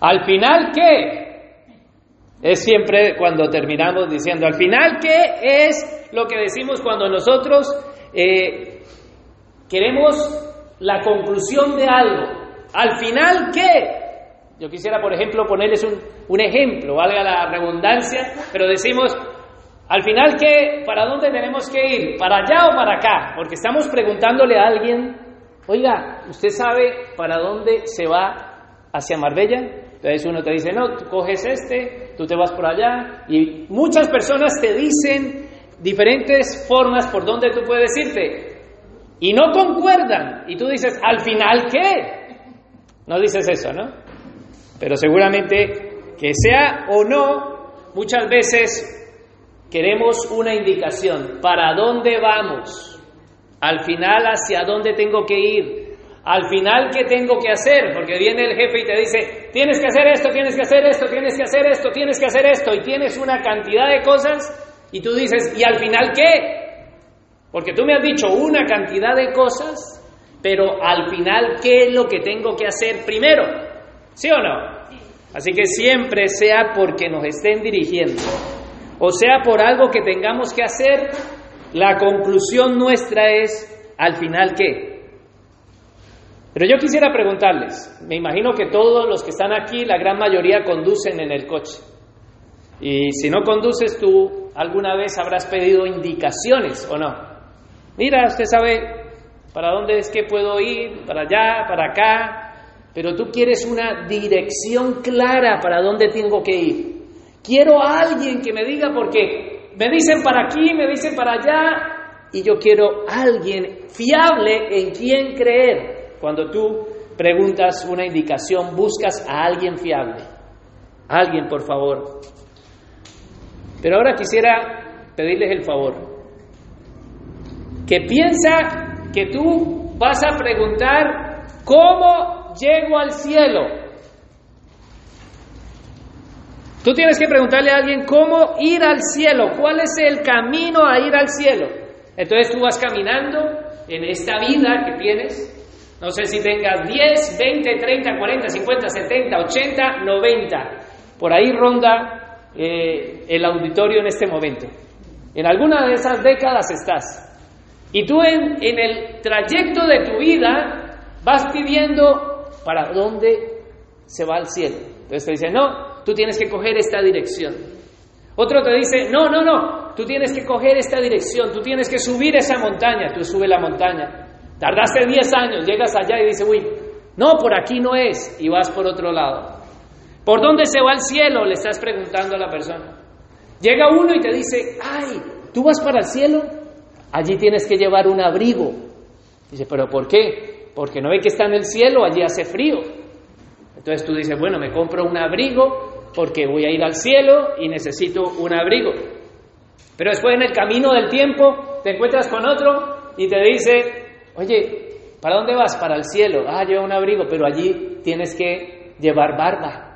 Al final, ¿qué? Es siempre cuando terminamos diciendo, al final, ¿qué es lo que decimos cuando nosotros eh, queremos la conclusión de algo? Al final, ¿qué? Yo quisiera, por ejemplo, ponerles un, un ejemplo, valga la redundancia, pero decimos, al final, ¿qué? ¿Para dónde tenemos que ir? ¿Para allá o para acá? Porque estamos preguntándole a alguien, oiga, ¿usted sabe para dónde se va hacia Marbella? Entonces uno te dice, no, tú coges este, tú te vas por allá. Y muchas personas te dicen diferentes formas por donde tú puedes irte. Y no concuerdan. Y tú dices, al final, ¿qué? No dices eso, ¿no? Pero seguramente que sea o no, muchas veces Queremos una indicación. ¿Para dónde vamos? Al final, ¿hacia dónde tengo que ir? Al final, ¿qué tengo que hacer? Porque viene el jefe y te dice, tienes que hacer esto, tienes que hacer esto, tienes que hacer esto, tienes que hacer esto, y tienes una cantidad de cosas, y tú dices, ¿y al final qué? Porque tú me has dicho una cantidad de cosas, pero al final, ¿qué es lo que tengo que hacer primero? ¿Sí o no? Así que siempre sea porque nos estén dirigiendo o sea por algo que tengamos que hacer, la conclusión nuestra es, al final, ¿qué? Pero yo quisiera preguntarles, me imagino que todos los que están aquí, la gran mayoría conducen en el coche. Y si no conduces tú, alguna vez habrás pedido indicaciones o no. Mira, usted sabe para dónde es que puedo ir, para allá, para acá, pero tú quieres una dirección clara para dónde tengo que ir. Quiero a alguien que me diga porque me dicen para aquí, me dicen para allá, y yo quiero a alguien fiable en quien creer. Cuando tú preguntas una indicación, buscas a alguien fiable. Alguien, por favor. Pero ahora quisiera pedirles el favor. Que piensa que tú vas a preguntar cómo llego al cielo. Tú tienes que preguntarle a alguien cómo ir al cielo, cuál es el camino a ir al cielo. Entonces tú vas caminando en esta vida que tienes, no sé si tengas 10, 20, 30, 40, 50, 70, 80, 90. Por ahí ronda eh, el auditorio en este momento. En alguna de esas décadas estás. Y tú en, en el trayecto de tu vida vas pidiendo para dónde se va al cielo. Entonces te dice, no, tú tienes que coger esta dirección. Otro te dice, no, no, no, tú tienes que coger esta dirección, tú tienes que subir esa montaña, tú sube la montaña. Tardaste 10 años, llegas allá y dices, uy, no, por aquí no es, y vas por otro lado. ¿Por dónde se va el cielo? Le estás preguntando a la persona. Llega uno y te dice, ay, ¿tú vas para el cielo? Allí tienes que llevar un abrigo. Dice, ¿pero por qué? Porque no ve que está en el cielo, allí hace frío. Entonces tú dices, bueno, me compro un abrigo porque voy a ir al cielo y necesito un abrigo. Pero después en el camino del tiempo te encuentras con otro y te dice, oye, ¿para dónde vas? Para el cielo. Ah, lleva un abrigo, pero allí tienes que llevar barba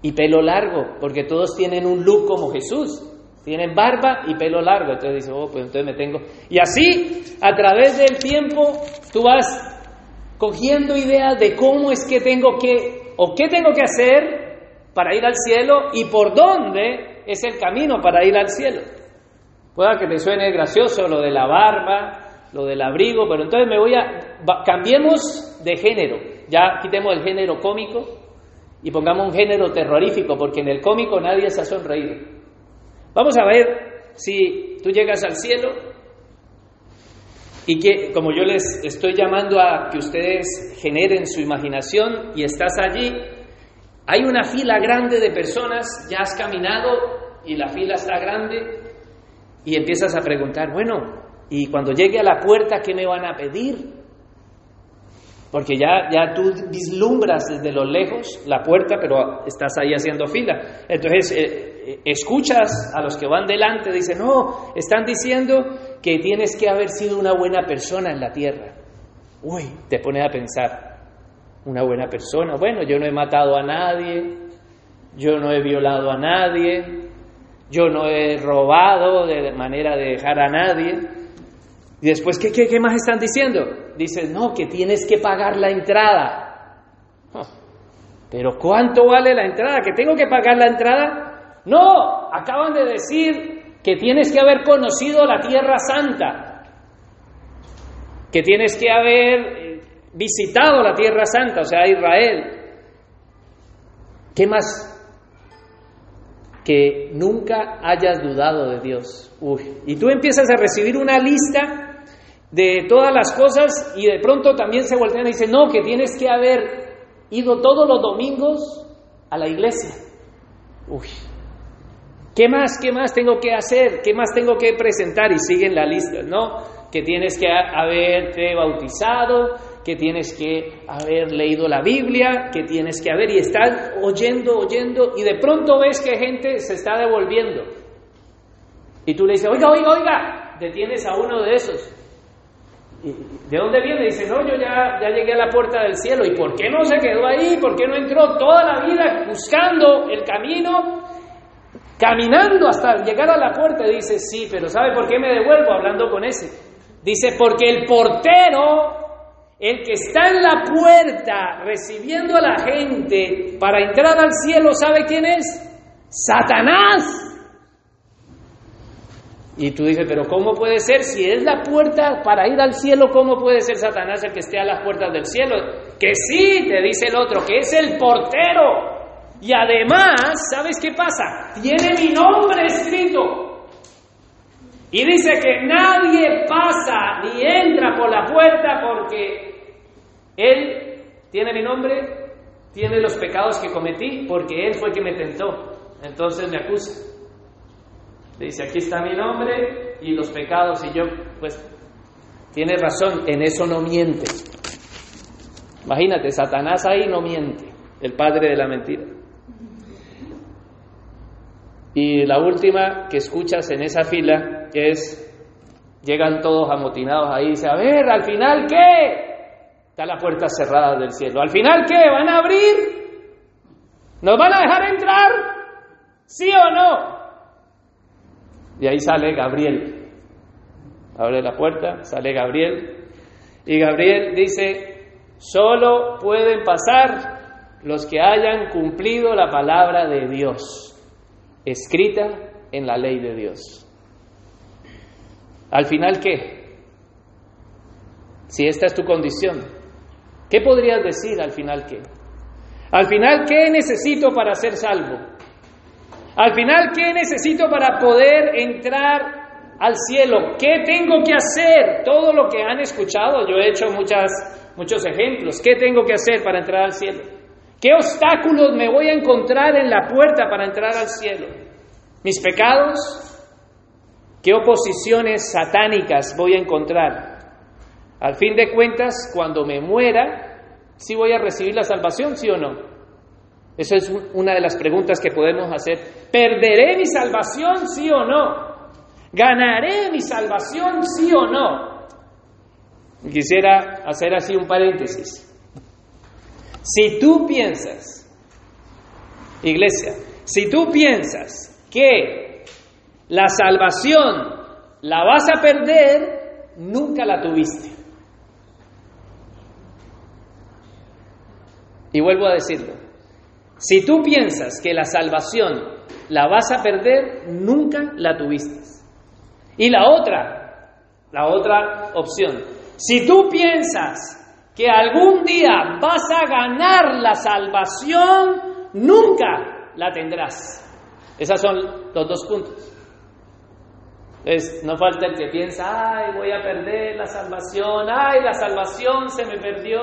y pelo largo, porque todos tienen un look como Jesús. Tienen barba y pelo largo. Entonces dice, oh, pues entonces me tengo. Y así, a través del tiempo, tú vas cogiendo ideas de cómo es que tengo que, o qué tengo que hacer para ir al cielo y por dónde es el camino para ir al cielo. Pueda que te suene gracioso lo de la barba, lo del abrigo, pero entonces me voy a... cambiemos de género, ya quitemos el género cómico y pongamos un género terrorífico, porque en el cómico nadie se ha sonreído. Vamos a ver si tú llegas al cielo y que, como yo les estoy llamando a que ustedes generen su imaginación y estás allí, hay una fila grande de personas, ya has caminado y la fila está grande y empiezas a preguntar, bueno, y cuando llegue a la puerta, ¿qué me van a pedir? Porque ya, ya tú vislumbras desde lo lejos la puerta, pero estás ahí haciendo fila. Entonces, eh, eh, escuchas a los que van delante, dicen, no, están diciendo que tienes que haber sido una buena persona en la tierra. Uy, te pones a pensar, una buena persona. Bueno, yo no he matado a nadie, yo no he violado a nadie, yo no he robado de manera de dejar a nadie. Y después, ¿qué, qué, más están diciendo? Dice, no, que tienes que pagar la entrada. Pero ¿cuánto vale la entrada? ¿Que tengo que pagar la entrada? No, acaban de decir que tienes que haber conocido la tierra santa, que tienes que haber eh, visitado la tierra santa, o sea, Israel. ¿Qué más? Que nunca hayas dudado de Dios. Uy. Y tú empiezas a recibir una lista de todas las cosas y de pronto también se voltean y dicen, no, que tienes que haber ido todos los domingos a la iglesia. Uy, ¿qué más, qué más tengo que hacer? ¿Qué más tengo que presentar? Y siguen la lista, ¿no? Que tienes que haberte bautizado, que tienes que haber leído la Biblia, que tienes que haber y estás oyendo, oyendo y de pronto ves que gente se está devolviendo. Y tú le dices, oiga, oiga, oiga, detienes a uno de esos. ¿De dónde viene? Dice, no, yo ya, ya llegué a la puerta del cielo. ¿Y por qué no se quedó ahí? ¿Por qué no entró toda la vida buscando el camino? Caminando hasta llegar a la puerta. Dice, sí, pero ¿sabe por qué me devuelvo hablando con ese? Dice, porque el portero, el que está en la puerta recibiendo a la gente para entrar al cielo, ¿sabe quién es? Satanás. Y tú dices, pero ¿cómo puede ser? Si es la puerta para ir al cielo, ¿cómo puede ser Satanás el que esté a las puertas del cielo? Que sí, te dice el otro, que es el portero. Y además, ¿sabes qué pasa? Tiene mi nombre escrito. Y dice que nadie pasa ni entra por la puerta porque él tiene mi nombre, tiene los pecados que cometí, porque él fue el que me tentó. Entonces me acusa. Dice, aquí está mi nombre y los pecados y yo, pues, tiene razón, en eso no miente. Imagínate, Satanás ahí no miente, el padre de la mentira. Y la última que escuchas en esa fila es, llegan todos amotinados ahí y dice, a ver, al final qué? Está la puerta cerrada del cielo. ¿Al final qué? ¿Van a abrir? ¿Nos van a dejar entrar? ¿Sí o no? Y ahí sale Gabriel. Abre la puerta, sale Gabriel. Y Gabriel dice, solo pueden pasar los que hayan cumplido la palabra de Dios, escrita en la ley de Dios. Al final, ¿qué? Si esta es tu condición, ¿qué podrías decir al final qué? Al final, ¿qué necesito para ser salvo? Al final, ¿qué necesito para poder entrar al cielo? ¿Qué tengo que hacer? Todo lo que han escuchado, yo he hecho muchas, muchos ejemplos. ¿Qué tengo que hacer para entrar al cielo? ¿Qué obstáculos me voy a encontrar en la puerta para entrar al cielo? ¿Mis pecados? ¿Qué oposiciones satánicas voy a encontrar? Al fin de cuentas, cuando me muera, ¿sí voy a recibir la salvación, sí o no? Esa es una de las preguntas que podemos hacer. ¿Perderé mi salvación, sí o no? ¿Ganaré mi salvación, sí o no? Quisiera hacer así un paréntesis. Si tú piensas, iglesia, si tú piensas que la salvación la vas a perder, nunca la tuviste. Y vuelvo a decirlo, si tú piensas que la salvación la vas a perder, nunca la tuviste. Y la otra, la otra opción, si tú piensas que algún día vas a ganar la salvación, nunca la tendrás. Esos son los dos puntos. Entonces, no falta el que piensa, ay, voy a perder la salvación, ay, la salvación se me perdió.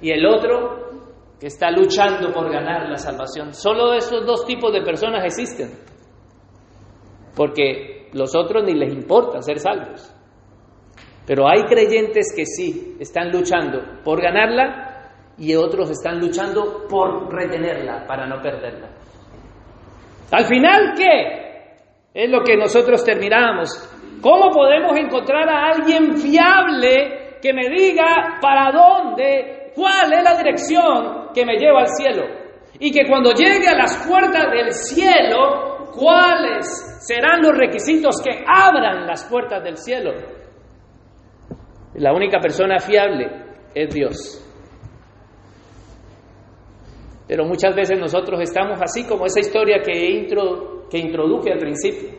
Y el otro, que está luchando por ganar la salvación. Solo esos dos tipos de personas existen. Porque los otros ni les importa ser salvos. Pero hay creyentes que sí están luchando por ganarla y otros están luchando por retenerla para no perderla. Al final, ¿qué? Es lo que nosotros terminamos. ¿Cómo podemos encontrar a alguien fiable que me diga para dónde, cuál es la dirección que me lleva al cielo? Y que cuando llegue a las puertas del cielo, ¿cuáles serán los requisitos que abran las puertas del cielo? La única persona fiable es Dios. Pero muchas veces nosotros estamos así como esa historia que, intro, que introduje al principio.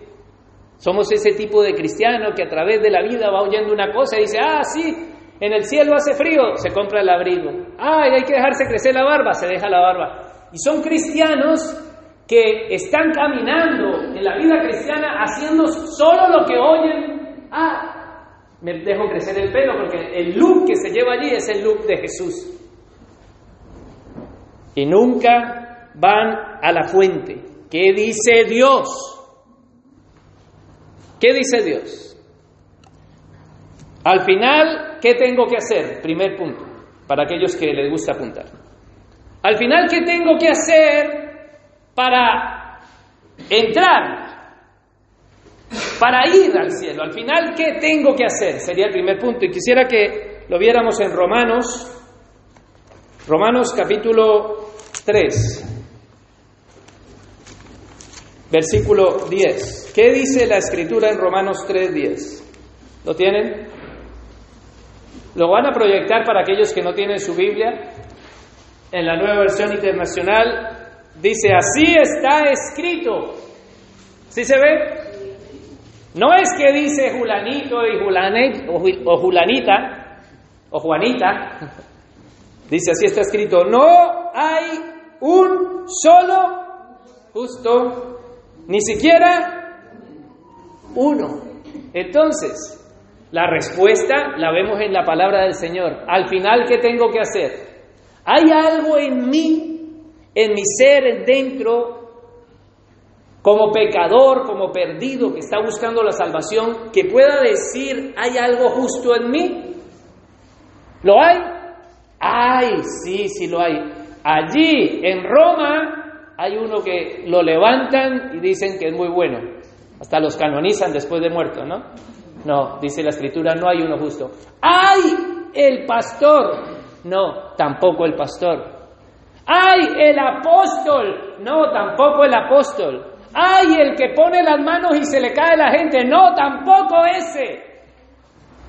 Somos ese tipo de cristiano que a través de la vida va oyendo una cosa y dice, ah, sí, en el cielo hace frío, se compra el abrigo. Ay, hay que dejarse crecer la barba, se deja la barba. Y son cristianos que están caminando en la vida cristiana haciendo solo lo que oyen. Ah, me dejo crecer el pelo porque el look que se lleva allí es el look de Jesús. Y nunca van a la fuente. ¿Qué dice Dios? ¿Qué dice Dios? Al final, ¿qué tengo que hacer? Primer punto, para aquellos que les gusta apuntar. Al final, ¿qué tengo que hacer para entrar? Para ir al cielo. Al final, ¿qué tengo que hacer? Sería el primer punto. Y quisiera que lo viéramos en Romanos, Romanos capítulo 3, versículo 10. ¿Qué dice la escritura en Romanos 3, 10? ¿Lo tienen? Lo van a proyectar para aquellos que no tienen su Biblia. En la nueva versión internacional dice, así está escrito. ¿Sí se ve? No es que dice Julanito y o Julanita o Juanita. Dice, así está escrito, no hay un solo justo, ni siquiera uno. Entonces, la respuesta la vemos en la palabra del Señor. Al final, ¿qué tengo que hacer? ¿Hay algo en mí, en mi ser dentro, como pecador, como perdido, que está buscando la salvación, que pueda decir, hay algo justo en mí? ¿Lo hay? Ay, sí, sí lo hay. Allí, en Roma, hay uno que lo levantan y dicen que es muy bueno. Hasta los canonizan después de muerto, ¿no? No, dice la escritura, no hay uno justo. ¡Ay! El pastor. No, tampoco el pastor. ¡Ay! El apóstol. No, tampoco el apóstol. ¡Ay! El que pone las manos y se le cae la gente. No, tampoco ese.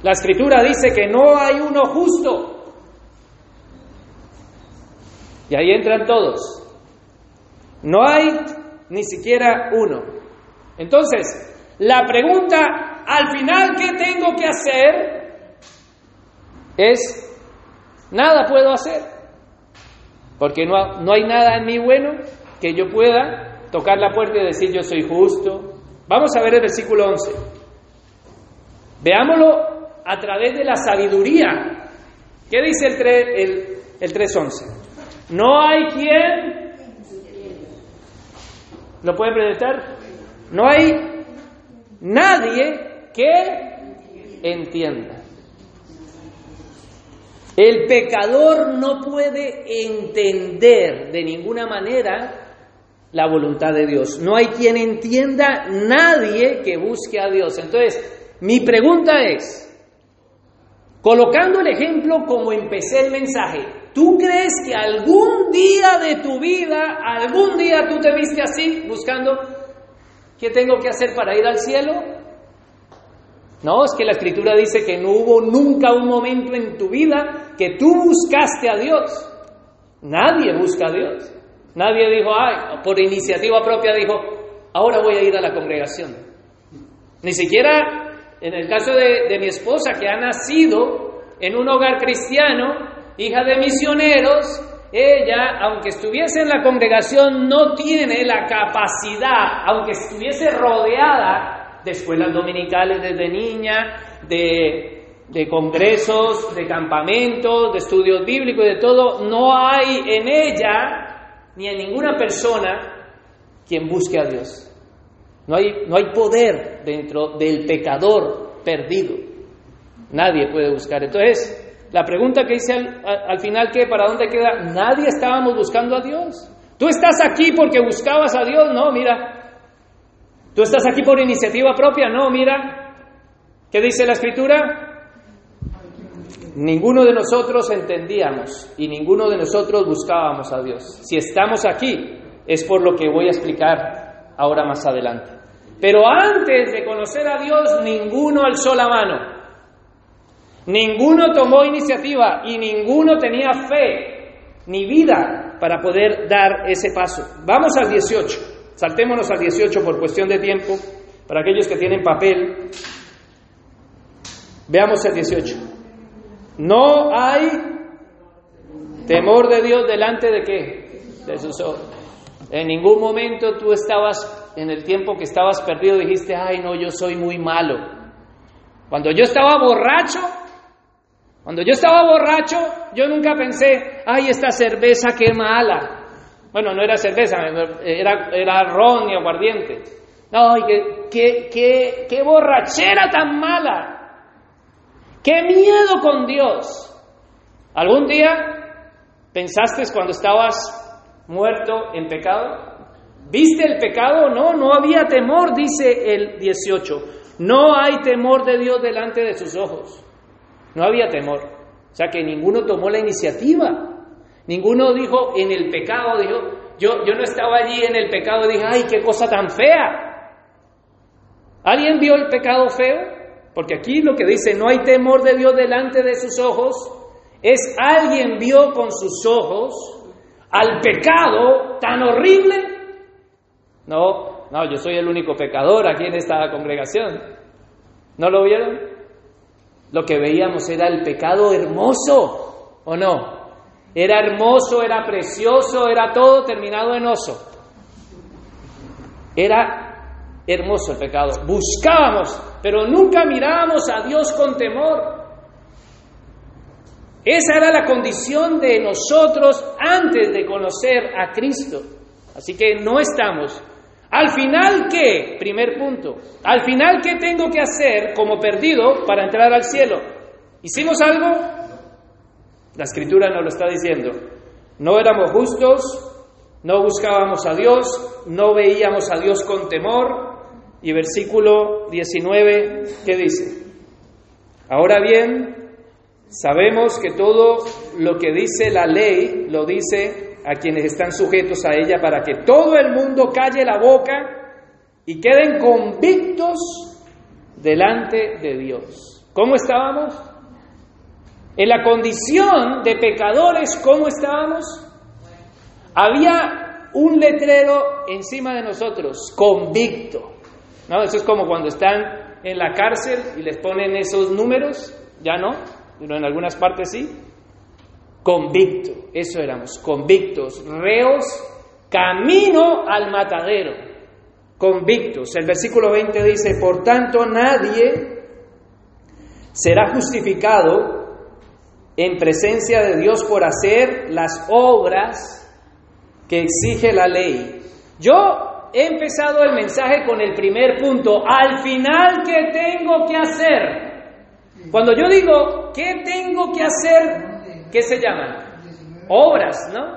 La escritura dice que no hay uno justo. Y ahí entran todos. No hay ni siquiera uno. Entonces, la pregunta al final, ¿qué tengo que hacer? Es, nada puedo hacer. Porque no, no hay nada en mí bueno que yo pueda tocar la puerta y decir yo soy justo. Vamos a ver el versículo 11. Veámoslo a través de la sabiduría. ¿Qué dice el, 3, el, el 3.11? No hay quien... ¿Lo puede presentar? No hay nadie que entienda. El pecador no puede entender de ninguna manera la voluntad de Dios. No hay quien entienda, nadie que busque a Dios. Entonces, mi pregunta es, colocando el ejemplo como empecé el mensaje, ¿tú crees que algún día de tu vida, algún día tú te viste así, buscando qué tengo que hacer para ir al cielo? No, es que la escritura dice que no hubo nunca un momento en tu vida que tú buscaste a Dios. Nadie busca a Dios. Nadie dijo, ay, por iniciativa propia dijo, ahora voy a ir a la congregación. Ni siquiera en el caso de, de mi esposa, que ha nacido en un hogar cristiano, hija de misioneros, ella, aunque estuviese en la congregación, no tiene la capacidad, aunque estuviese rodeada de escuelas dominicales desde niña, de, congresos, de campamentos, de estudios bíblicos y de todo, no hay en ella ni en ninguna persona quien busque a Dios. No hay, no hay poder dentro del pecador perdido. Nadie puede buscar. Entonces, la pregunta que hice al, al final, ¿qué? ¿Para dónde queda? Nadie estábamos buscando a Dios. Tú estás aquí porque buscabas a Dios. No, mira, ¿Tú estás aquí por iniciativa propia? No, mira, ¿qué dice la escritura? Ninguno de nosotros entendíamos y ninguno de nosotros buscábamos a Dios. Si estamos aquí es por lo que voy a explicar ahora más adelante. Pero antes de conocer a Dios, ninguno alzó la mano. Ninguno tomó iniciativa y ninguno tenía fe ni vida para, poder dar ese paso. Vamos al 18. Saltémonos al 18 por cuestión de tiempo. Para aquellos que tienen papel, veamos el 18. No hay temor de Dios delante de qué? De sus ojos. En ningún momento tú estabas, en el tiempo que estabas perdido, dijiste, ay no, yo soy muy malo. Cuando yo estaba borracho, cuando yo estaba borracho, yo nunca pensé, ay, esta cerveza qué mala. Bueno, no era cerveza, era, era ron y aguardiente. No, qué, qué, qué, qué borrachera tan mala. Qué miedo con Dios. ¿Algún día pensaste cuando estabas muerto en pecado? ¿Viste el pecado? No, no había temor, dice el 18. No hay temor de Dios delante de sus ojos. No había temor. O sea que ninguno tomó la iniciativa. Ninguno dijo en el pecado, dijo, yo, yo no estaba allí en el pecado, dije, ay, qué cosa tan fea. ¿Alguien vio el pecado feo? Porque aquí lo que dice, no hay temor de Dios delante de sus ojos, es alguien vio con sus ojos al pecado tan horrible. No, no, yo soy el único pecador aquí en esta congregación. ¿No lo vieron? Lo que veíamos era el pecado hermoso, ¿o no? Era hermoso, era precioso, era todo terminado en oso. Era hermoso el pecado. Buscábamos, pero nunca mirábamos a Dios con temor. Esa era la condición de nosotros antes de conocer a Cristo. Así que no estamos. Al final, ¿qué? Primer punto. Al final, ¿qué tengo que hacer como perdido para entrar al cielo? ¿Hicimos algo? La escritura nos lo está diciendo. No éramos justos, no buscábamos a Dios, no veíamos a Dios con temor. Y versículo 19, ¿qué dice? Ahora bien, Sabemos que todo lo que dice la ley lo dice a quienes están sujetos a ella para que todo el mundo calle la boca y queden convictos delante de Dios. ¿Cómo estábamos? En la condición de pecadores, ¿cómo estábamos? Había un letrero encima de nosotros, convicto. ¿No? Eso es como cuando están en la cárcel y les ponen esos números, ya no, pero en algunas partes sí. Convicto, eso éramos, convictos, reos, camino al matadero, convictos. El versículo 20 dice, por tanto nadie será justificado en presencia de Dios por hacer las obras que exige la ley. Yo he empezado el mensaje con el primer punto, al final, ¿qué tengo que hacer? Cuando yo digo, ¿qué tengo que hacer? ¿Qué se llaman? Obras, ¿no?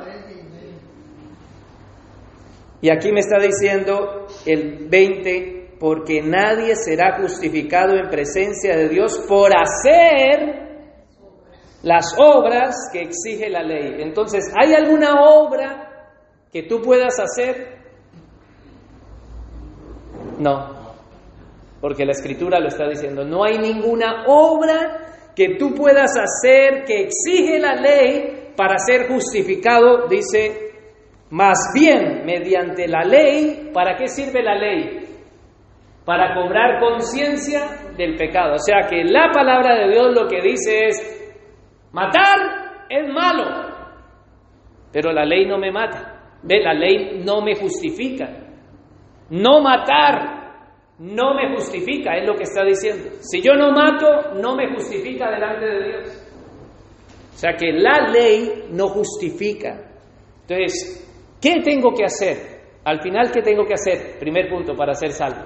Y aquí me está diciendo el 20, porque nadie será justificado en presencia de Dios por hacer las obras que exige la ley. Entonces, ¿hay alguna obra que tú puedas hacer? No, porque la escritura lo está diciendo. No hay ninguna obra que tú puedas hacer que exige la ley para ser justificado, dice, más bien mediante la ley, ¿para qué sirve la ley? Para cobrar conciencia del pecado. O sea que la palabra de Dios lo que dice es, matar es malo, pero la ley no me mata. Ve, la ley no me justifica. No matar no me justifica, es lo que está diciendo. Si yo no mato, no me justifica delante de Dios. O sea que la ley no justifica. Entonces, ¿qué tengo que hacer? Al final, ¿qué tengo que hacer? Primer punto, para ser salvo.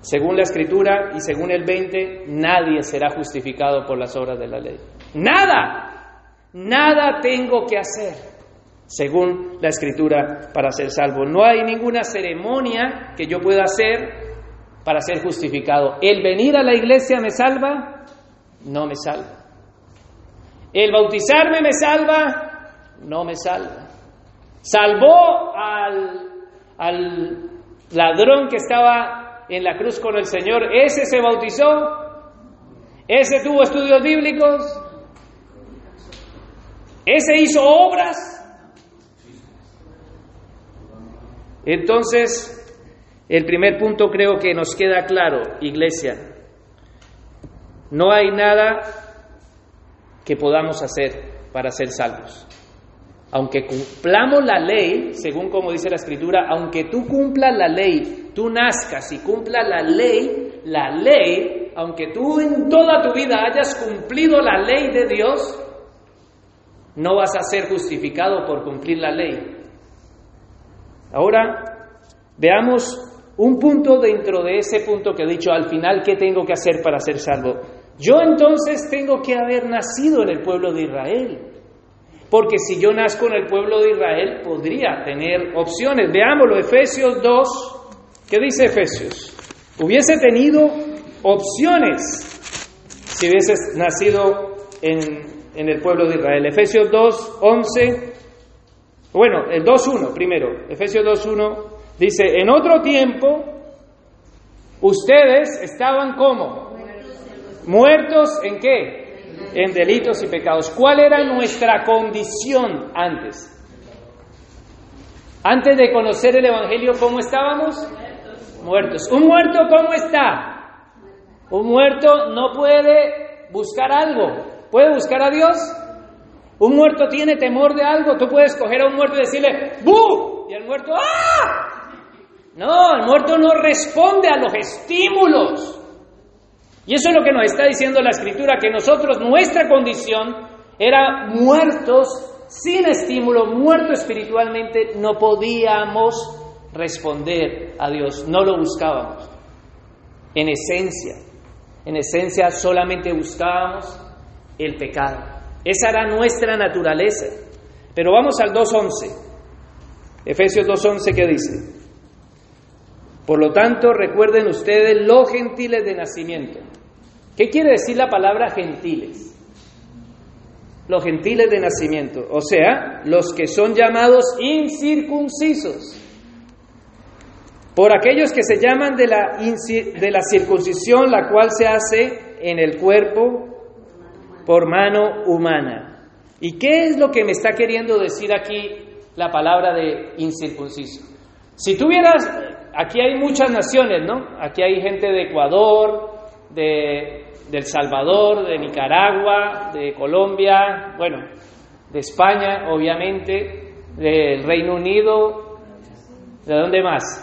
Según la escritura y según el 20, nadie será justificado por las obras de la ley. Nada, nada tengo que hacer, según la escritura, para ser salvo. No hay ninguna ceremonia que yo pueda hacer para ser justificado. ¿El venir a la iglesia me salva? No me salva. ¿El bautizarme me salva? No me salva. ¿Salvó al, al ladrón que estaba en la cruz con el Señor? ¿Ese se bautizó? ¿Ese tuvo estudios bíblicos? ¿Ese hizo obras? Entonces, el primer punto creo que nos queda claro, iglesia. No hay nada que podamos hacer para ser salvos. Aunque cumplamos la ley, según como dice la escritura, aunque tú cumplas la ley, tú nazcas y cumplas la ley, la ley, aunque tú en toda tu vida hayas cumplido la ley de Dios, no vas a ser justificado por cumplir la ley. Ahora, veamos un punto dentro de ese punto que he dicho al final, ¿qué tengo que hacer para ser salvo? Yo entonces tengo que haber nacido en el pueblo de Israel. Porque si yo nazco en el pueblo de Israel, podría tener opciones. Veámoslo, Efesios 2. ¿Qué dice Efesios? Hubiese tenido opciones si hubiese nacido en, en el pueblo de Israel. Efesios 2, 11. Bueno, el 2.1 primero. Efesios 2.1 Dice, en otro tiempo, ustedes estaban como muertos en qué? En delitos y pecados. ¿Cuál era nuestra condición antes? Antes de conocer el Evangelio, ¿cómo estábamos? Muertos. ¿Un muerto cómo está? Un muerto no puede buscar algo. ¿Puede buscar a Dios? Un muerto tiene temor de algo. Tú puedes coger a un muerto y decirle, ¡bu! Y el muerto, ¡ah! No, el muerto no responde a los estímulos. Y eso es lo que nos está diciendo la escritura, que nosotros, nuestra condición era muertos sin estímulo, muertos espiritualmente, no podíamos responder a Dios, no lo buscábamos. En esencia, en esencia solamente buscábamos el pecado. Esa era nuestra naturaleza. Pero vamos al 2.11. Efesios 2.11 que dice, por lo tanto, recuerden ustedes los gentiles de nacimiento. ¿Qué quiere decir la palabra gentiles? Los gentiles de nacimiento, o sea, los que son llamados incircuncisos. Por aquellos que se llaman de la, de la circuncisión, la cual se hace en el cuerpo por mano humana. ¿Y qué es lo que me está queriendo decir aquí la palabra de incircunciso? Si tuvieras aquí hay muchas naciones, ¿no? Aquí hay gente de Ecuador, de, El Salvador, de Nicaragua, de Colombia, bueno, de España, obviamente, del Reino Unido, ¿de dónde más?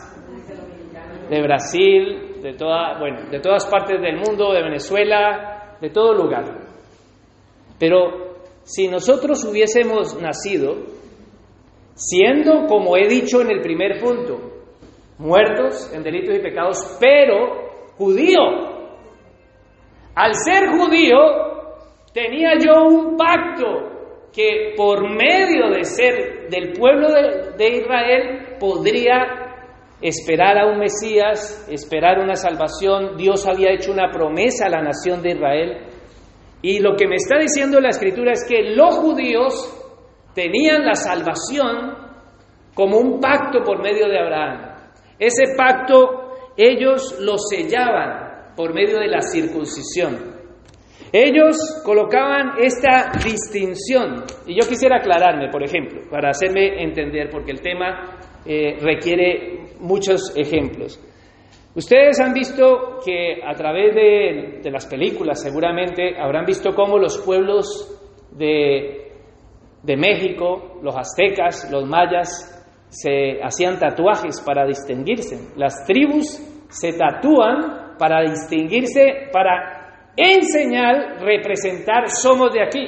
De Brasil, de toda, bueno, de todas partes del mundo, de Venezuela, de todo lugar. Pero si nosotros hubiésemos nacido siendo, como he dicho en el primer punto, muertos en delitos y pecados, pero judío. Al ser judío, tenía yo un pacto que por medio de ser del pueblo de, Israel podría esperar a un Mesías, esperar una salvación. Dios había hecho una promesa a la nación de Israel. Y lo que me está diciendo la escritura es que los judíos tenían la salvación como un pacto por medio de Abraham. Ese pacto ellos lo sellaban por medio de la circuncisión. Ellos colocaban esta distinción, y yo quisiera aclararme, por ejemplo, para hacerme entender, porque el tema eh, requiere muchos ejemplos. Ustedes han visto que a través de, las películas seguramente habrán visto cómo los pueblos de, de México, los aztecas, los mayas, se hacían tatuajes para distinguirse. Las tribus se tatúan para distinguirse, para en señal representar somos de aquí.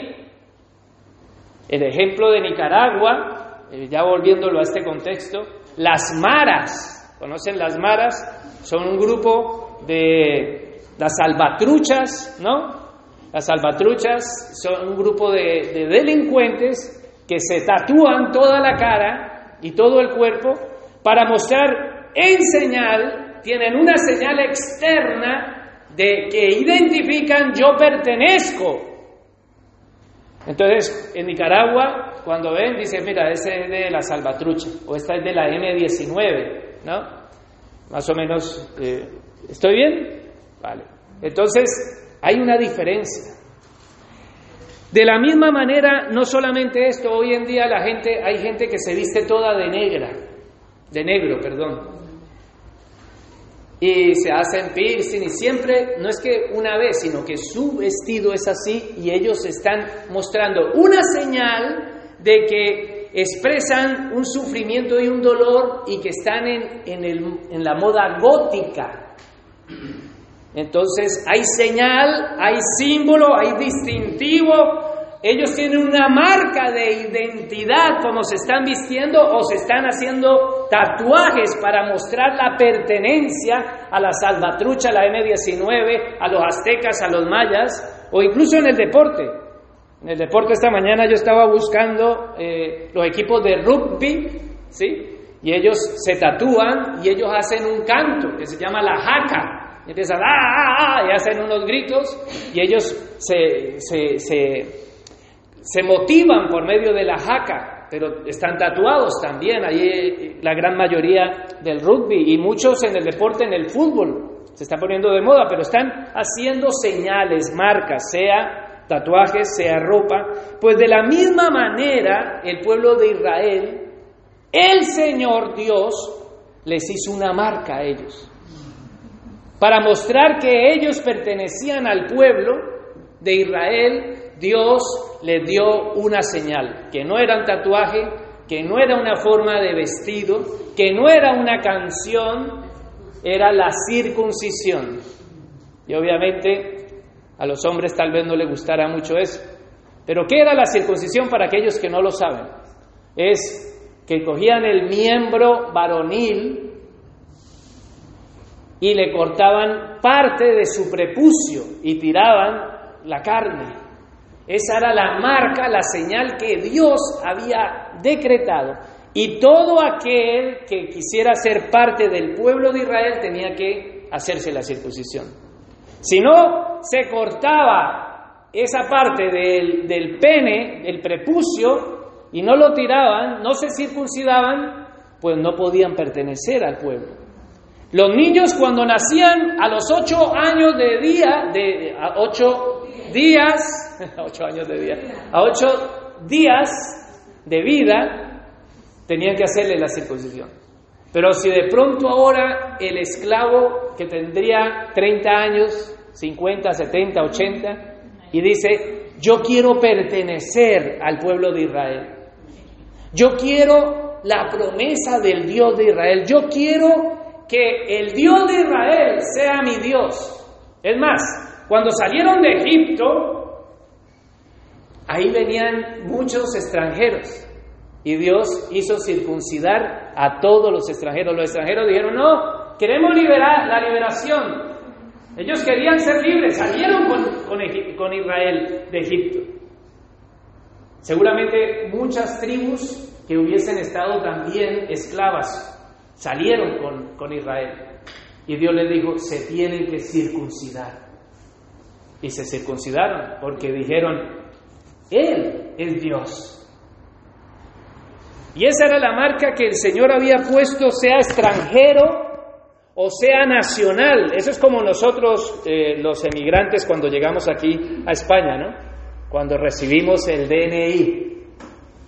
El ejemplo de Nicaragua, eh, ya volviéndolo a este contexto, las maras, ¿conocen las maras? Son un grupo de las salvatruchas, ¿no? Las salvatruchas son un grupo de, de delincuentes que se tatúan toda la cara y todo el cuerpo para mostrar en señal, tienen una señal externa de que identifican yo pertenezco. Entonces, en Nicaragua, cuando ven, dicen, mira, ese es de la salvatrucha, o esta es de la M19, ¿no? Más o menos, eh, ¿estoy bien? Vale. Entonces, hay una diferencia. De la misma manera, no solamente esto, hoy en día la gente, hay gente que se viste toda de negra. de negro, perdón. Y se hacen piercing y siempre, no es que una vez, sino que su vestido es así y ellos están mostrando una señal de que expresan un sufrimiento y un dolor y que están en, en, el, en la moda gótica. Entonces hay señal, hay símbolo, hay distintivo, ellos tienen una marca de identidad como se están vistiendo o se están haciendo tatuajes para mostrar la pertenencia a la salvatrucha, a la M19, a los aztecas, a los mayas o incluso en el deporte. En el deporte esta mañana yo estaba buscando eh, los equipos de rugby, ¿sí? Y ellos se tatúan y ellos hacen un canto que se llama la jaca. Y empiezan, ¡ah, ah, ah! Y hacen unos gritos y ellos se, se, se se motivan por medio de la jaca, pero están tatuados también, ahí eh, la gran mayoría del rugby y muchos en el deporte, en el fútbol, se está poniendo de moda, pero están haciendo señales, marcas, sea tatuajes, sea ropa, pues de la misma manera el pueblo de Israel, el Señor Dios les hizo una marca a ellos, para mostrar que ellos pertenecían al pueblo de Israel Dios les dio una señal, que no era un tatuaje, que no era una forma de vestido, que no era una canción, era la circuncisión. Y obviamente a los hombres tal vez no les gustara mucho eso. Pero ¿qué era la circuncisión para aquellos que no lo saben? Es que cogían el miembro varonil y le cortaban parte de su prepucio y tiraban la carne. Esa era la marca, la señal que Dios había decretado. Y todo aquel que quisiera ser parte del pueblo de Israel tenía que hacerse la circuncisión. Si no se cortaba esa parte del, del pene, el prepucio, y no lo tiraban, no se circuncidaban, pues no podían pertenecer al pueblo. Los niños cuando nacían a los ocho años de día, de a ocho días, ocho años de día, a ocho días de vida, tenían que hacerle la circuncisión. Pero si de pronto ahora el esclavo que tendría 30 años, 50, 70, 80, y dice, yo quiero pertenecer al pueblo de Israel, yo quiero la promesa del Dios de Israel, yo quiero que el Dios de Israel sea mi Dios. Es más, cuando salieron de Egipto, ahí venían muchos extranjeros y Dios hizo circuncidar a todos los extranjeros. Los extranjeros dijeron, no, queremos liberar la liberación. Ellos querían ser libres, salieron con, con Israel de Egipto. Seguramente muchas tribus que hubiesen estado también esclavas salieron con, con Israel. Y Dios les dijo, se tienen que circuncidar y se circuncidaron porque dijeron, Él es Dios. Y esa era la marca que el Señor había puesto, sea extranjero o sea nacional. Eso es como nosotros, eh, los emigrantes, cuando llegamos aquí a España, ¿no? Cuando recibimos el DNI.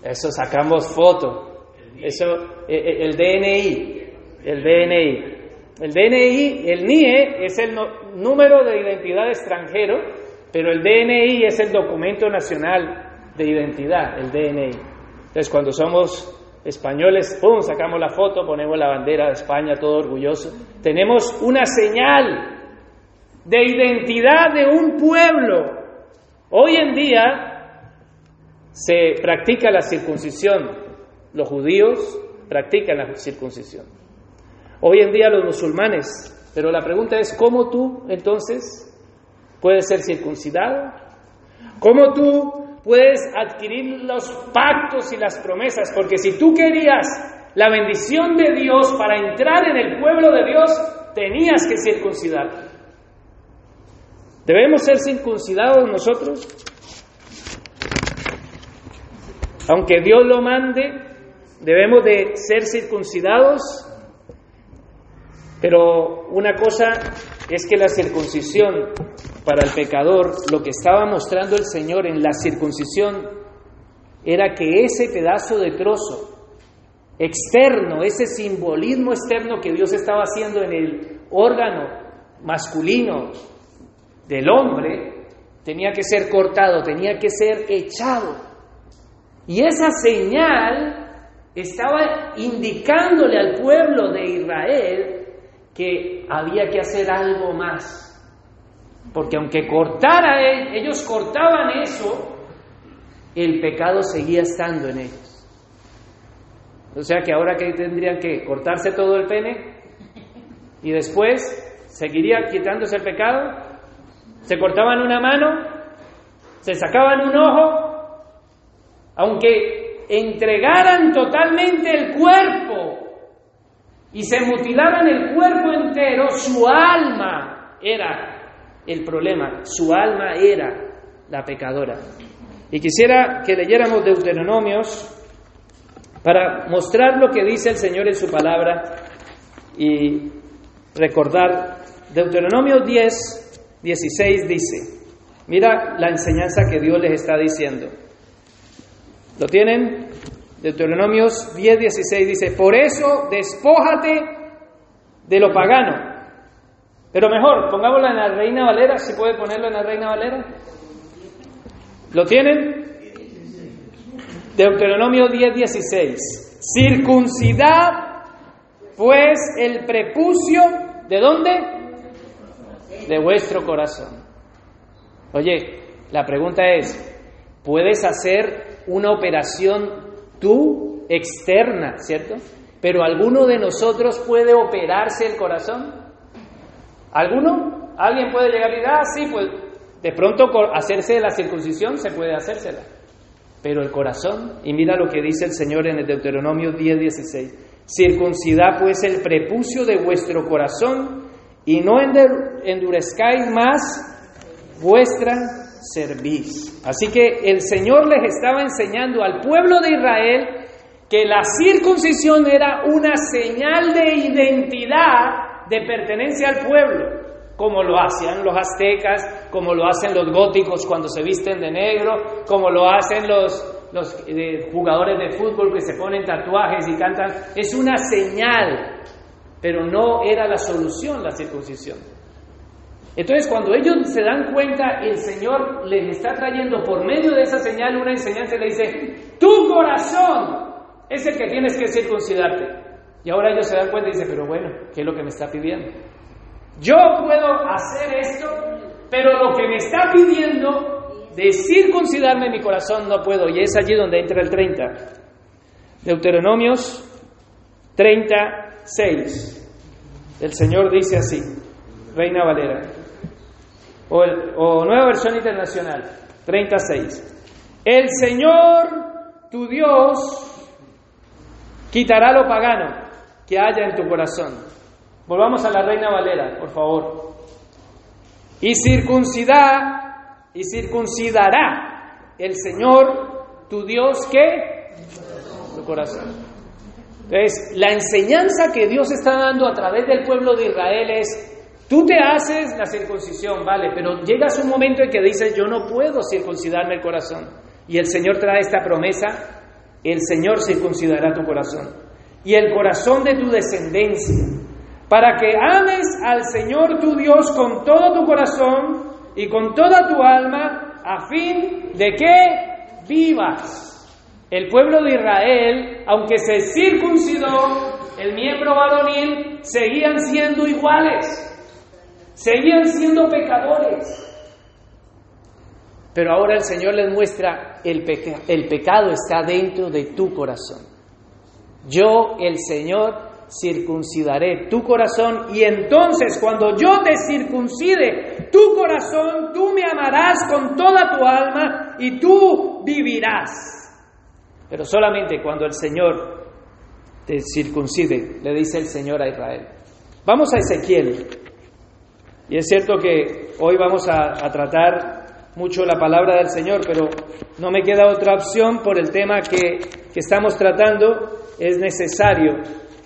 Eso sacamos foto. Eso, eh, eh, el DNI. El DNI. El DNI, el NIE es el número de identidad extranjero, pero el DNI es el documento nacional de identidad, el DNI. Entonces, cuando somos españoles, sacamos la foto, ponemos la bandera de España, todo orgulloso. Tenemos una señal de identidad de un pueblo. Hoy en día se practica la circuncisión. Los judíos practican la circuncisión. Hoy en día los musulmanes, pero la pregunta es, ¿cómo tú entonces puedes ser circuncidado? ¿Cómo tú puedes adquirir los pactos y las promesas? Porque si tú querías la bendición de Dios para entrar en el pueblo de Dios, tenías que circuncidar. ¿Debemos ser circuncidados nosotros? Aunque Dios lo mande, debemos de ser circuncidados pero una cosa es que la circuncisión para el pecador, lo que estaba mostrando el Señor en la circuncisión, era que ese pedazo de trozo externo, ese simbolismo externo que Dios estaba haciendo en el órgano masculino del hombre, tenía que ser cortado, tenía que ser echado. Y esa señal estaba indicándole al pueblo de Israel que había que hacer algo más. Porque aunque cortara él, ellos cortaban eso, el pecado seguía estando en ellos. O sea que ahora que tendrían que cortarse todo el pene y después seguiría quitándose el pecado, se cortaban una mano, se sacaban un ojo, aunque entregaran totalmente el cuerpo y se mutilaran el cuerpo entero, su alma era el problema, su alma era la pecadora. Y quisiera que leyéramos Deuteronomios para mostrar lo que dice el Señor en su palabra y recordar. Deuteronomio 10, 16 dice, mira la enseñanza que Dios les está diciendo. ¿Lo tienen? Deuteronomios 10, 16 dice, por eso despójate de lo pagano. Pero mejor, pongámosla en la Reina Valera, si puede ponerlo en la Reina Valera. ¿Lo tienen? Deuteronomio 10, 16. Circuncidad, pues, el prepucio, ¿de dónde? De vuestro corazón. Oye, la pregunta es, ¿puedes hacer una operación tú externa, ¿cierto? Pero ¿alguno de nosotros puede operarse el corazón? ¿Alguno? ¿Alguien puede llegar y decir, ah, sí, pues de pronto hacerse la circuncisión se puede hacérsela? Pero el corazón, y mira lo que dice el Señor en el Deuteronomio 10, 16, circuncidad pues el prepucio de vuestro corazón y no endurezcáis más vuestra cerviz. Así que el Señor les estaba enseñando al pueblo de Israel que la circuncisión era una señal de identidad de pertenencia al pueblo como lo hacían los aztecas, como lo hacen los góticos cuando se visten de negro, como lo hacen los, los eh, jugadores de fútbol que se ponen tatuajes y cantan. Es una señal, pero no era la solución la circuncisión. Entonces, cuando ellos se dan cuenta, el Señor les está trayendo por medio de esa señal una enseñanza y le dice, tu corazón es el que tienes que circuncidarte. Y ahora ellos se dan cuenta y dicen, pero bueno, ¿qué es lo que me está pidiendo? Yo puedo hacer esto, pero lo que me está pidiendo de circuncidarme mi corazón no puedo. Y es allí donde entra el 30. Deuteronomios 36. El Señor dice así, Reina Valera, o, o Nueva Versión Internacional, 36. El Señor, tu Dios, quitará lo pagano que haya en tu corazón Volvamos a la Reina Valera, por favor. Y circuncidar, y circuncidará el Señor tu Dios que tu corazón. Entonces, la enseñanza que Dios está dando a través del pueblo de Israel es, tú te haces la circuncisión, vale, pero llegas un momento en que dices, yo no puedo circuncidarme el corazón. Y el Señor trae esta promesa, el Señor circuncidará tu corazón. Y el corazón de tu descendencia para que ames al Señor tu Dios con todo tu corazón y con toda tu alma, a fin de que vivas. El pueblo de Israel, aunque se circuncidó el miembro varonil, seguían siendo iguales, seguían siendo pecadores. Pero ahora el Señor les muestra el, el pecado está dentro de tu corazón. Yo, el Señor, circuncidaré tu corazón y entonces cuando yo te circuncide tu corazón, tú me amarás con toda tu alma y tú vivirás. Pero solamente cuando el Señor te circuncide, le dice el Señor a Israel. Vamos a Ezequiel. Y es cierto que hoy vamos a, a tratar mucho la palabra del Señor, pero no me queda otra opción por el tema que, que estamos tratando. Es necesario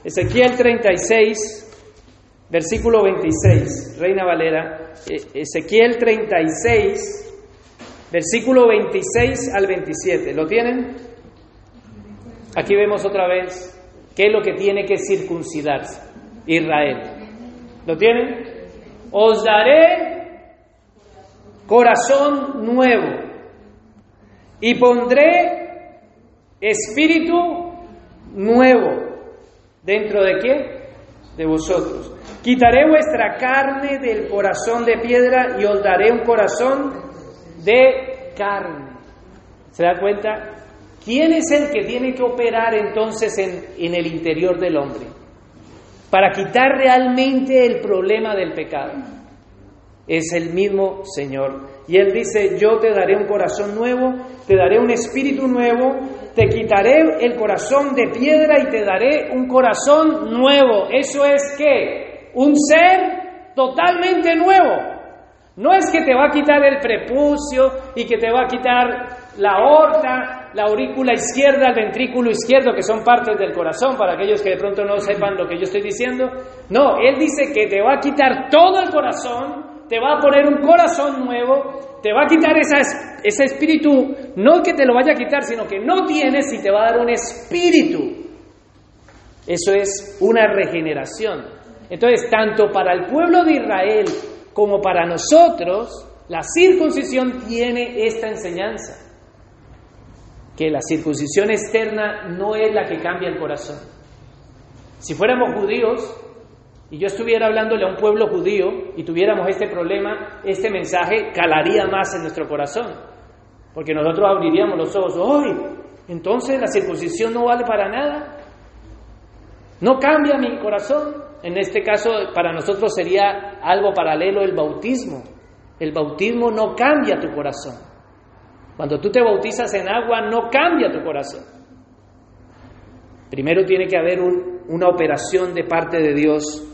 Ezequiel 36, versículo 26, Reina Valera. E, Ezequiel 36, versículo 26 al 27. ¿Lo tienen? Aquí vemos otra vez ¿Qué es lo que tiene que circuncidarse? Israel. ¿Lo tienen? Os daré corazón nuevo y pondré espíritu nuevo. ¿Dentro de qué? De vosotros. Quitaré vuestra carne del corazón de piedra y os daré un corazón de carne. ¿Se da cuenta? ¿Quién es el que tiene que operar entonces en, en el interior del hombre? Para quitar realmente el problema del pecado. Es el mismo Señor. Y Él dice, yo te daré un corazón nuevo, te daré un espíritu nuevo, te quitaré el corazón de piedra y te daré un corazón nuevo. Eso es que un ser totalmente nuevo. No es que te va a quitar el prepucio y que te va a quitar la aorta, la aurícula izquierda, el ventrículo izquierdo, que son partes del corazón, para aquellos que de pronto no sepan lo que yo estoy diciendo. No, Él dice que te va a quitar todo el corazón, te va a poner un corazón nuevo, te va a quitar ese espíritu, no que te lo vaya a quitar, sino que no tienes y te va a dar un espíritu. Eso es una regeneración. Entonces, tanto para el pueblo de Israel como para nosotros, la circuncisión tiene esta enseñanza, que la circuncisión externa no es la que cambia el corazón. Si fuéramos judíos y yo estuviera hablándole a un pueblo judío y tuviéramos este problema, este mensaje calaría más en nuestro corazón, porque nosotros abriríamos los ojos, ¡ay! Entonces la circuncisión no vale para nada, no cambia mi corazón. En este caso, para nosotros sería algo paralelo el bautismo. El bautismo no cambia tu corazón. Cuando tú te bautizas en agua, no cambia tu corazón. Primero tiene que haber una operación de parte de Dios.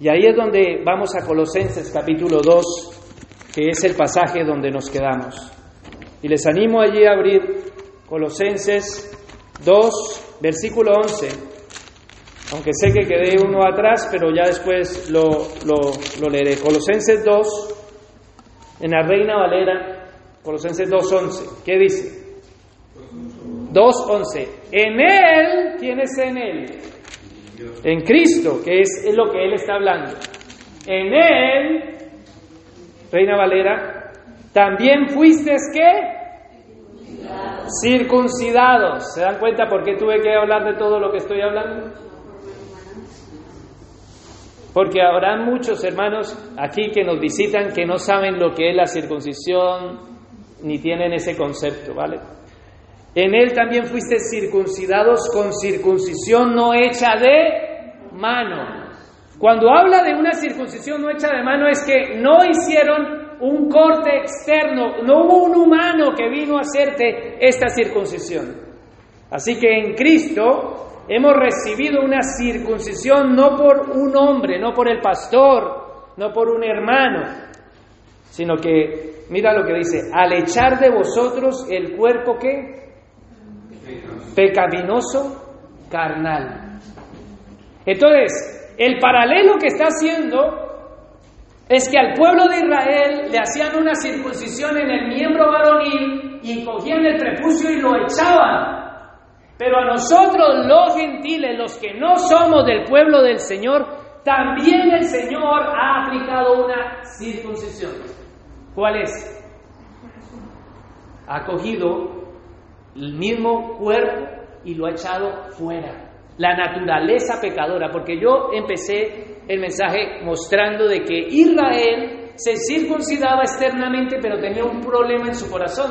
Y ahí es donde vamos a Colosenses capítulo 2, que es el pasaje donde nos quedamos. Y les animo allí a abrir Colosenses 2, versículo 11 aunque sé que quedé uno atrás, pero ya después lo, lo, leeré. Colosenses 2, en la Reina Valera, Colosenses 2.11, ¿qué dice? 2.11, en Él, ¿quién es en Él? En Cristo, que es lo que Él está hablando. En Él, Reina Valera, también fuiste qué? Circuncidados. ¿Se dan cuenta por qué tuve que hablar de todo lo que estoy hablando? Porque habrá muchos hermanos aquí que nos visitan que no saben lo que es la circuncisión ni tienen ese concepto, ¿vale? En él también fuiste circuncidados con circuncisión no hecha de mano. Cuando habla de una circuncisión no hecha de mano es que no hicieron un corte externo, no hubo un humano que vino a hacerte esta circuncisión. Así que en Cristo hemos recibido una circuncisión no por un hombre, no por el pastor, no por un hermano, sino que, mira lo que dice, al echar de vosotros el cuerpo que pecaminoso, carnal. Entonces, el paralelo que está haciendo es que al pueblo de Israel le hacían una circuncisión en el miembro varonil y cogían el prepucio y lo echaban. Pero a nosotros los gentiles, los que no somos del pueblo del Señor, también el Señor ha aplicado una circuncisión. ¿Cuál es? Ha cogido el mismo cuerpo y lo ha echado fuera. La naturaleza pecadora, porque yo empecé el mensaje mostrando de que Israel se circuncidaba externamente, pero tenía un problema en su corazón.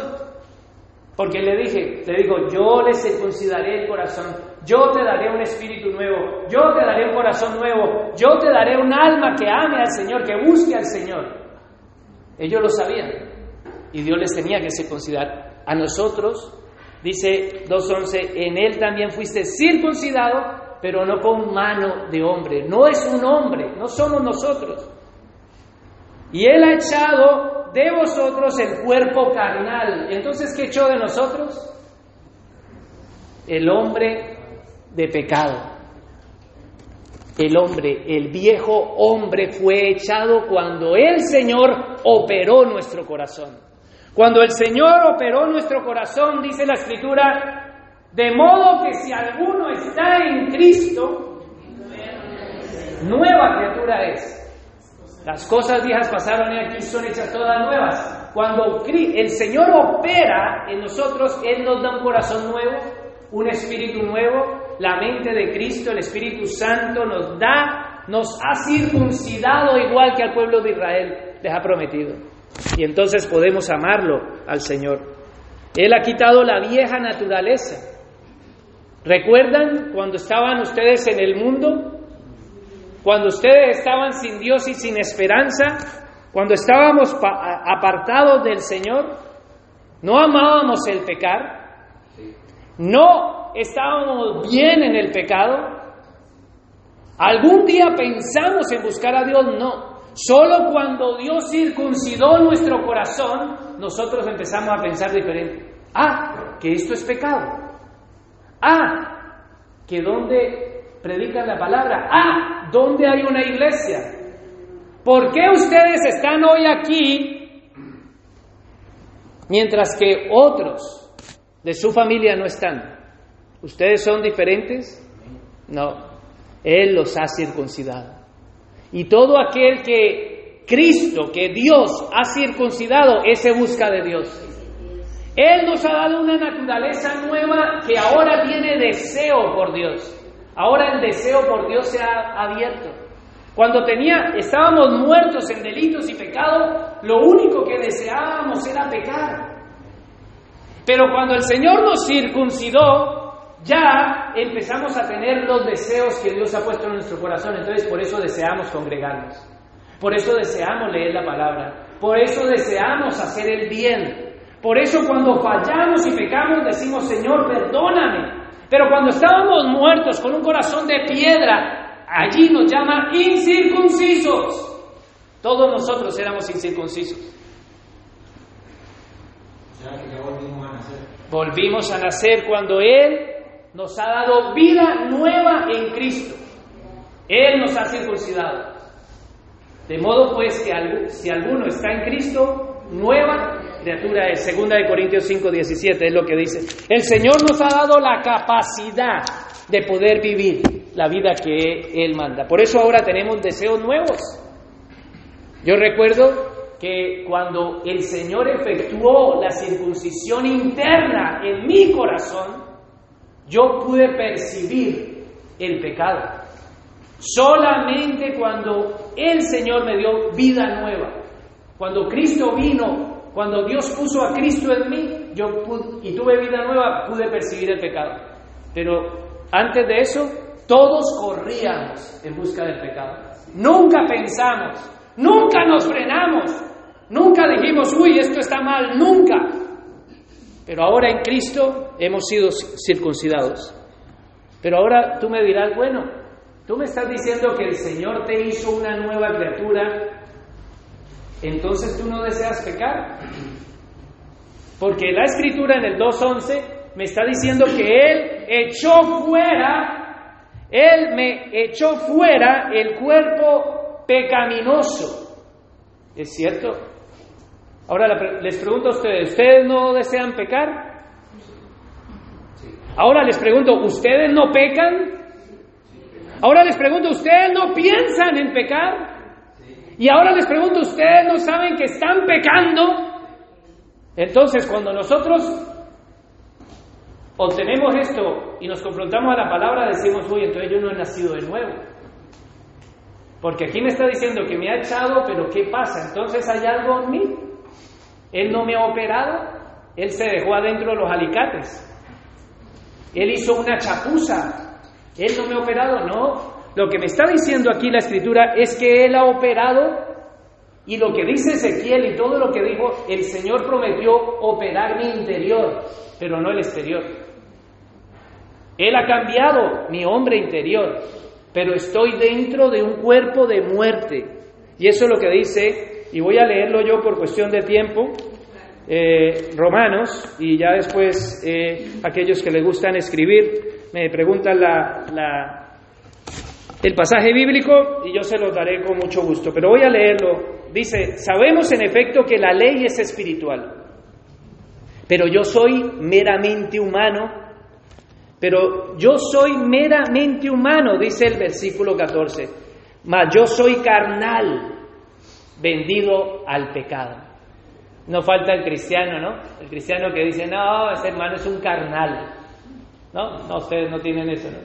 Porque le dije, le digo, yo les circuncidaré el corazón, yo te daré un espíritu nuevo, yo te daré un corazón nuevo, yo te daré un alma que ame al Señor, que busque al Señor. Ellos lo sabían y Dios les tenía que circuncidar. A nosotros, dice 2.11, en Él también fuiste circuncidado, pero no con mano de hombre. No es un hombre, no somos nosotros. Y Él ha echado de vosotros el cuerpo carnal. Entonces, ¿qué echó de nosotros? El hombre de pecado. El hombre, el viejo hombre fue echado cuando el Señor operó nuestro corazón. Cuando el Señor operó nuestro corazón, dice la escritura, De modo que si alguno está en Cristo, nueva criatura es. Las cosas viejas pasaron y aquí son hechas todas nuevas. Cuando el Señor opera en nosotros, Él nos da un corazón nuevo, un espíritu nuevo, la mente de Cristo, el Espíritu Santo nos da, nos ha circuncidado igual que al pueblo de Israel les ha prometido. Y entonces podemos amarlo al Señor. Él ha quitado la vieja naturaleza. ¿Recuerdan cuando estaban ustedes en el mundo? Cuando ustedes estaban sin Dios y sin esperanza, cuando estábamos apartados del Señor, no amábamos el pecar, no estábamos bien en el pecado. ¿Algún día pensamos en buscar a Dios? No. Solo cuando Dios circuncidó nuestro corazón, nosotros empezamos a pensar diferente. Ah, que esto es pecado. Ah, que donde predican la palabra. Ah, ¿dónde hay una iglesia? ¿Por qué ustedes están hoy aquí mientras que otros de su familia no están? ¿Ustedes son diferentes? No, Él los ha circuncidado. Y todo aquel que Cristo, que Dios ha circuncidado, ese busca de Dios. Él nos ha dado una naturaleza nueva que ahora tiene deseo por Dios. Ahora el deseo por Dios se ha abierto. Cuando tenía, estábamos muertos en delitos y pecados, lo único que deseábamos era pecar. Pero cuando el Señor nos circuncidó, ya empezamos a tener los deseos que Dios ha puesto en nuestro corazón. Entonces por eso deseamos congregarnos. Por eso deseamos leer la palabra. Por eso deseamos hacer el bien. Por eso cuando fallamos y pecamos decimos, Señor, perdóname. Pero cuando estábamos muertos con un corazón de piedra, allí nos llama incircuncisos. Todos nosotros éramos incircuncisos. Volvimos a nacer cuando Él nos ha dado vida nueva en Cristo. Él nos ha circuncidado. De modo pues que si alguno está en Cristo, nueva criatura es. Segunda de Corintios 5, 17 es lo que dice. El Señor nos ha dado la capacidad de poder vivir la vida que Él manda. Por eso ahora tenemos deseos nuevos. Yo recuerdo que cuando el Señor efectuó la circuncisión interna en mi corazón, yo pude percibir el pecado. Solamente cuando el Señor me dio vida nueva, cuando Cristo vino cuando Dios puso a Cristo en mí, yo y tuve vida nueva, pude percibir el pecado. Pero antes de eso, todos corríamos en busca del pecado. Nunca pensamos, nunca nos frenamos, nunca dijimos, uy, esto está mal, nunca. Pero ahora en Cristo hemos sido circuncidados. Pero ahora tú me dirás, bueno, tú me estás diciendo que el Señor te hizo una nueva criatura entonces tú no deseas pecar. Porque la escritura en el 2.11 me está diciendo que Él echó fuera, Él me echó fuera el cuerpo pecaminoso. ¿Es cierto? Ahora les pregunto a ustedes, ¿ustedes no desean pecar? Ahora les pregunto, ¿ustedes no pecan? Ahora les pregunto, ¿ustedes no piensan en pecar? Y ahora les pregunto, ¿ustedes no saben que están pecando? Entonces, cuando nosotros obtenemos esto y nos confrontamos a la palabra, decimos, uy, entonces yo no he nacido de nuevo. Porque aquí me está diciendo que me ha echado, pero ¿qué pasa? Entonces hay algo en mí. Él no me ha operado, él se dejó adentro los alicates. Él hizo una chapuza. Él no me ha operado, no. Lo que me está diciendo aquí la escritura es que Él ha operado y lo que dice Ezequiel y todo lo que dijo, el Señor prometió operar mi interior, pero no el exterior. Él ha cambiado mi hombre interior, pero estoy dentro de un cuerpo de muerte. Y eso es lo que dice, y voy a leerlo yo por cuestión de tiempo, eh, Romanos, y ya después eh, aquellos que les gustan escribir me preguntan la el pasaje bíblico y yo se los daré con mucho gusto, pero voy a leerlo. Dice, sabemos en efecto que la ley es espiritual, pero yo soy meramente humano, Pero yo soy meramente humano, dice el versículo 14. Mas yo soy carnal, vendido al pecado. No falta el cristiano, ¿no? El cristiano que dice, no, ese hermano es un carnal. ¿No? No, ustedes no tienen eso, ¿no?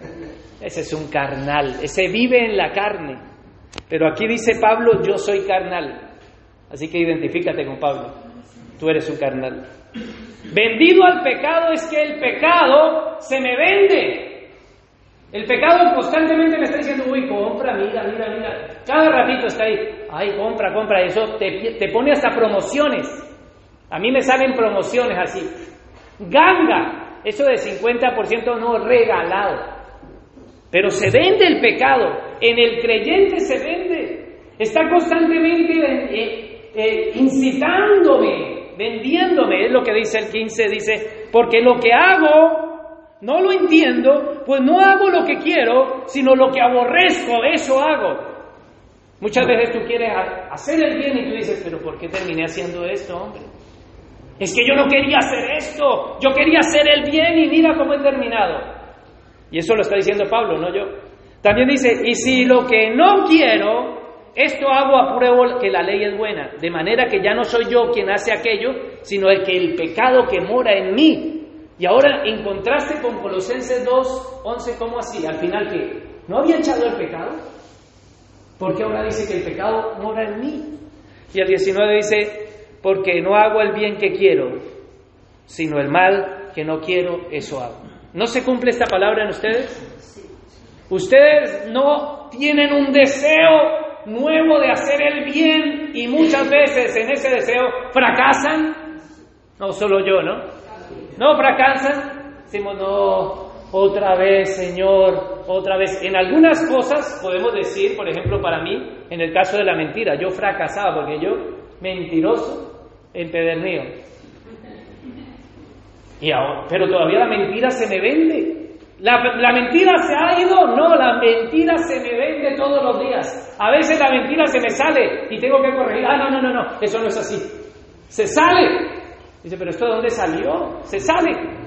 Ese es un carnal, ese vive en la carne. Pero aquí dice Pablo, yo soy carnal. Así que identifícate con Pablo. Tú eres un carnal. Vendido al pecado es que el pecado se me vende. El pecado constantemente me está diciendo, uy, compra, mira, mira, mira. Cada ratito está ahí, ay, compra, compra. Eso te, te pone hasta promociones. A mí me salen promociones así. Ganga, eso de 50% no regalado. Pero se vende el pecado. En el creyente se vende. Está constantemente eh, eh, incitándome, vendiéndome. Es lo que dice el 15. Dice, porque lo que hago no lo entiendo, pues no hago lo que quiero, sino lo que aborrezco, eso hago. Muchas veces tú quieres hacer el bien y tú dices, pero ¿por qué terminé haciendo esto, hombre? Es que yo no quería hacer esto, yo quería hacer el bien y mira cómo he terminado. Y eso lo está diciendo Pablo, no yo. También dice, y si lo que no quiero, esto hago apruebo que la ley es buena, de manera que ya no soy yo quien hace aquello, sino el que el pecado que mora en mí, y ahora, en contraste con Colosenses 2, 11, ¿cómo así? Al final, ¿qué? ¿No había echado el pecado? Porque ahora dice que el pecado mora en mí. Y el 19 dice, porque no hago el bien que quiero, sino el mal que no quiero, eso hago. ¿No se cumple esta palabra en ustedes? Ustedes no tienen un deseo nuevo de hacer el bien y muchas veces en ese deseo fracasan. No solo yo, ¿no? No fracasan, decimos, no, otra vez, Señor, otra vez. En algunas cosas podemos decir, por ejemplo, para mí, en el caso de la mentira, yo fracasaba porque yo, mentiroso, empedernido. Y ahora, pero todavía la mentira se me vende. La, la, mentira se ha ido, no, la mentira se me vende todos los días. A veces la mentira se me sale y tengo que corregir. Ah, no, no, no, no, eso no es así. Se sale, Dice, pero ¿esto de dónde salió? Se sale.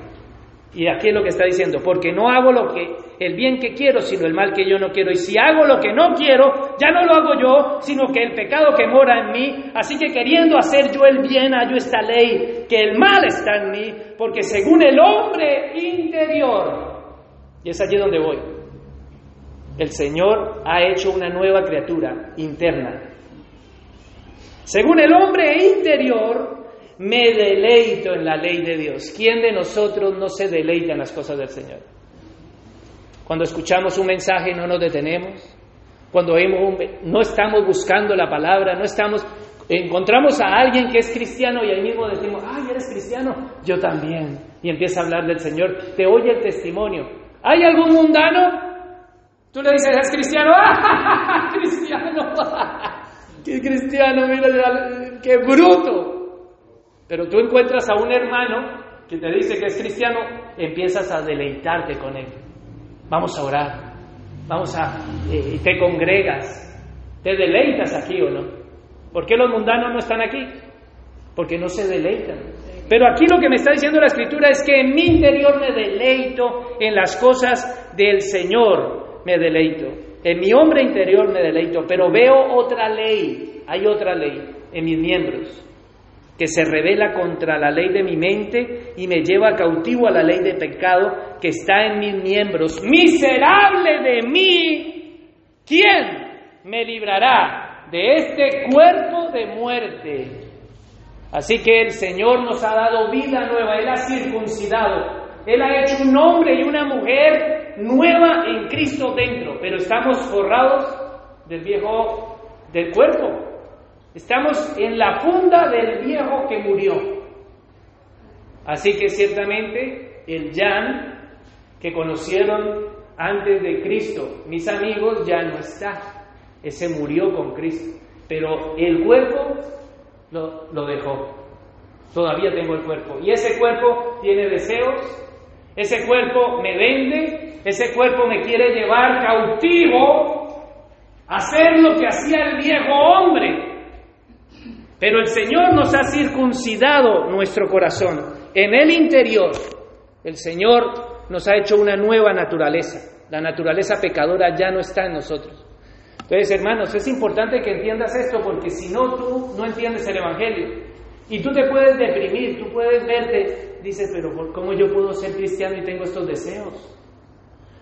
Y aquí es lo que está diciendo, porque no hago lo que el bien que quiero, sino el mal que yo no quiero. Y si hago lo que no quiero, ya no lo hago yo, sino que el pecado que mora en mí. Así que queriendo hacer yo el bien, hallo esta ley, que el mal está en mí, porque según el hombre interior, y es allí donde voy, el Señor ha hecho una nueva criatura interna. Según el hombre interior, me deleito en la ley de Dios. ¿Quién de nosotros no se deleita en las cosas del Señor? Cuando escuchamos un mensaje no nos detenemos. Cuando no estamos buscando la palabra, no estamos encontramos a alguien que es cristiano y ahí mismo decimos, "Ay, eres cristiano." Yo también. Y empieza a hablar del Señor, te oye el testimonio. ¿Hay algún mundano? Tú le dices, "¿Es cristiano?" ¡Ah, cristiano! ¡Qué cristiano! Mira, qué bruto. Pero tú encuentras a un hermano que te dice que es cristiano, empiezas a deleitarte con él. Vamos a orar, vamos a, eh, te congregas, te deleitas aquí o no. ¿Por qué los mundanos no están aquí? Porque no se deleitan. Pero aquí lo que me está diciendo la escritura es que en mi interior me deleito en las cosas del Señor, me deleito. En mi hombre interior me deleito, pero veo otra ley, hay otra ley en mis miembros que se revela contra la ley de mi mente y me lleva cautivo a la ley de pecado que está en mis miembros. Miserable de mí, ¿quién me librará de este cuerpo de muerte? Así que el Señor nos ha dado vida nueva, Él ha circuncidado, Él ha hecho un hombre y una mujer nueva en Cristo dentro, pero estamos forrados del viejo, del cuerpo, Estamos en la funda del viejo que murió. Así que ciertamente el Jan que conocieron antes de Cristo, mis amigos, ya no está. Ese murió con Cristo. Pero el cuerpo lo, lo dejó. Todavía tengo el cuerpo. Y ese cuerpo tiene deseos. Ese cuerpo me vende. Ese cuerpo me quiere llevar cautivo a hacer lo que hacía el viejo hombre. Pero el Señor nos ha circuncidado nuestro corazón. En el interior, el Señor nos ha hecho una nueva naturaleza. La naturaleza pecadora ya no está en nosotros. Entonces, hermanos, es importante que entiendas esto porque si no, tú no entiendes el Evangelio. Y tú te puedes deprimir, tú puedes verte, dices, pero ¿cómo yo puedo ser cristiano y tengo estos deseos?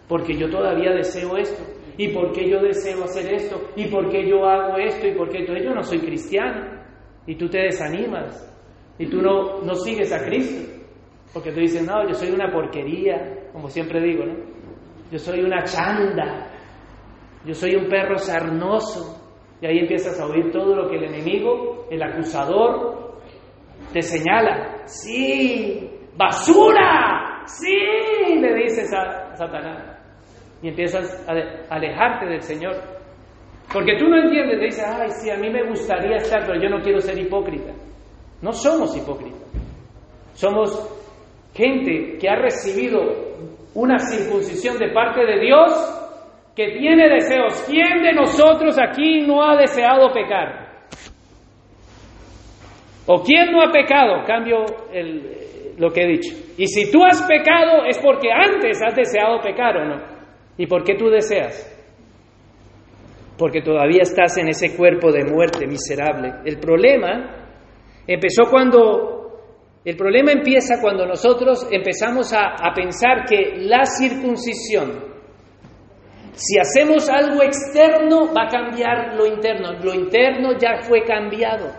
Porque yo todavía deseo esto. ¿Y por qué yo deseo hacer esto? ¿Y por qué yo hago esto? ¿Y por qué entonces yo no soy cristiano? Y tú te desanimas. Y tú no, no sigues a Cristo. Porque tú dices, no, yo soy una porquería, como siempre digo, ¿no? Yo soy una chanda. Yo soy un perro sarnoso. Y ahí empiezas a oír todo lo que el enemigo, el acusador, te señala. Sí, basura. Sí, le dices a Satanás y empiezas a alejarte del Señor. Porque tú no entiendes, te dices, ay, sí, a mí me gustaría estar, pero yo no quiero ser hipócrita. No somos hipócritas. Somos gente que ha recibido una circuncisión de parte de Dios, que tiene deseos. ¿Quién de nosotros aquí no ha deseado pecar? ¿O quién no ha pecado? Cambio el, lo que he dicho. Y si tú has pecado es porque antes has deseado pecar o no. ¿Y por qué tú deseas? Porque todavía estás en ese cuerpo de muerte miserable. El problema empezó cuando... El problema empieza cuando nosotros empezamos a, pensar que la circuncisión, si hacemos algo externo, va a cambiar lo interno. Lo interno ya fue cambiado.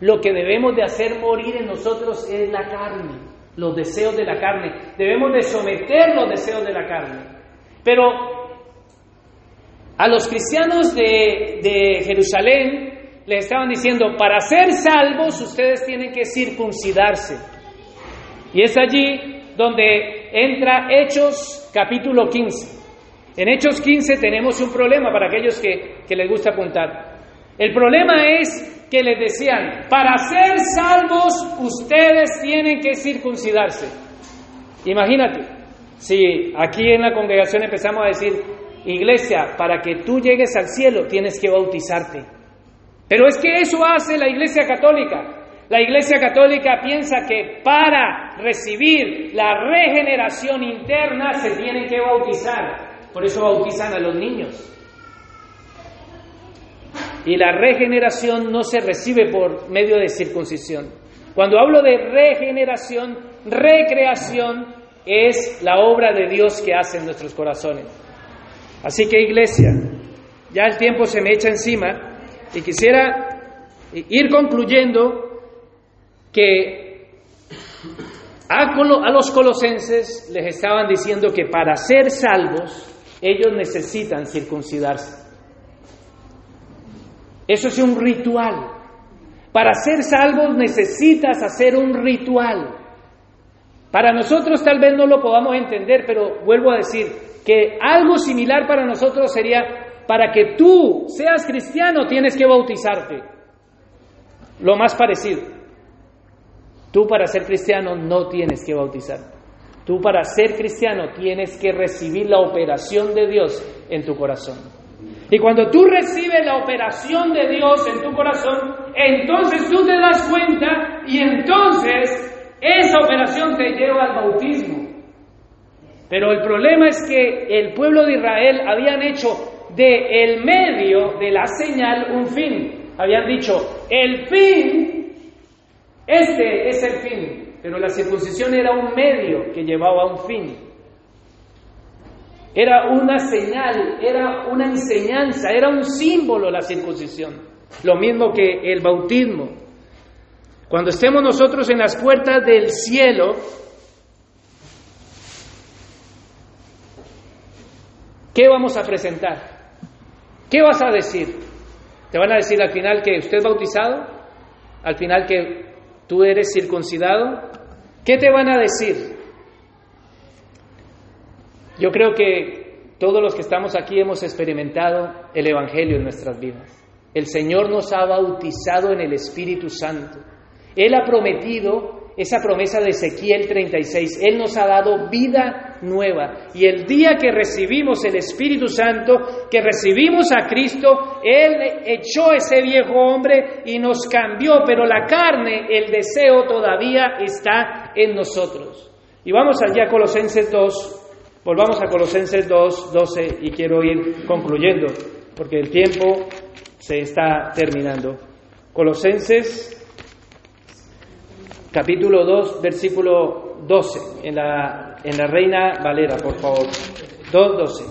Lo que debemos de hacer morir en nosotros es la carne, los deseos de la carne. Debemos de someter los deseos de la carne. Pero a los cristianos de, Jerusalén les estaban diciendo, para ser salvos ustedes tienen que circuncidarse. Y es allí donde entra Hechos capítulo 15. En Hechos 15 tenemos un problema para aquellos que, que les gusta apuntar. El problema es que les decían, para ser salvos ustedes tienen que circuncidarse. Imagínate, si aquí en la congregación empezamos a decir, iglesia, para que tú llegues al cielo tienes que bautizarte. Pero es que eso hace la iglesia católica. La iglesia católica piensa que para recibir la regeneración interna se tienen que bautizar. Por eso bautizan a los niños. Y la regeneración no se recibe por medio de circuncisión. Cuando hablo de regeneración, recreación, es la obra de Dios que hace en nuestros corazones. Así que iglesia, ya el tiempo se me echa encima y quisiera ir concluyendo que a los colosenses les estaban diciendo que para ser salvos ellos necesitan circuncidarse. Eso es un ritual. Para ser salvos necesitas hacer un ritual. Para nosotros tal vez no lo podamos entender, pero vuelvo a decir que algo similar para nosotros sería, para que tú seas cristiano tienes que bautizarte. Lo más parecido. Tú para ser cristiano no tienes que bautizarte. Tú para ser cristiano tienes que recibir la operación de Dios en tu corazón. Y cuando tú recibes la operación de Dios en tu corazón, entonces tú te das cuenta y entonces esa operación te lleva al bautismo. Pero el problema es que el pueblo de Israel habían hecho de el medio de la señal un fin. Habían dicho, el fin, este es el fin. Pero la circuncisión era un medio que llevaba a un fin. Era una señal, era una enseñanza, era un símbolo la circuncisión. Lo mismo que el bautismo. Cuando estemos nosotros en las puertas del cielo, ¿qué vamos a presentar? ¿Qué vas a decir? ¿Te van a decir al final que usted es bautizado? ¿Al final que tú eres circuncidado? ¿Qué te van a decir? Yo creo que todos los que estamos aquí hemos experimentado el Evangelio en nuestras vidas. El Señor nos ha bautizado en el Espíritu Santo. Él ha prometido esa promesa de Ezequiel 36. Él nos ha dado vida nueva. Y el día que recibimos el Espíritu Santo, que recibimos a Cristo, Él echó ese viejo hombre y nos cambió, pero la carne, el deseo todavía está en nosotros. Y vamos allá a Colosenses 2, volvamos a Colosenses 2, 12 y quiero ir concluyendo porque el tiempo se está terminando. Colosenses capítulo 2, versículo 12, en la, en la Reina Valera, por favor. 2, 12.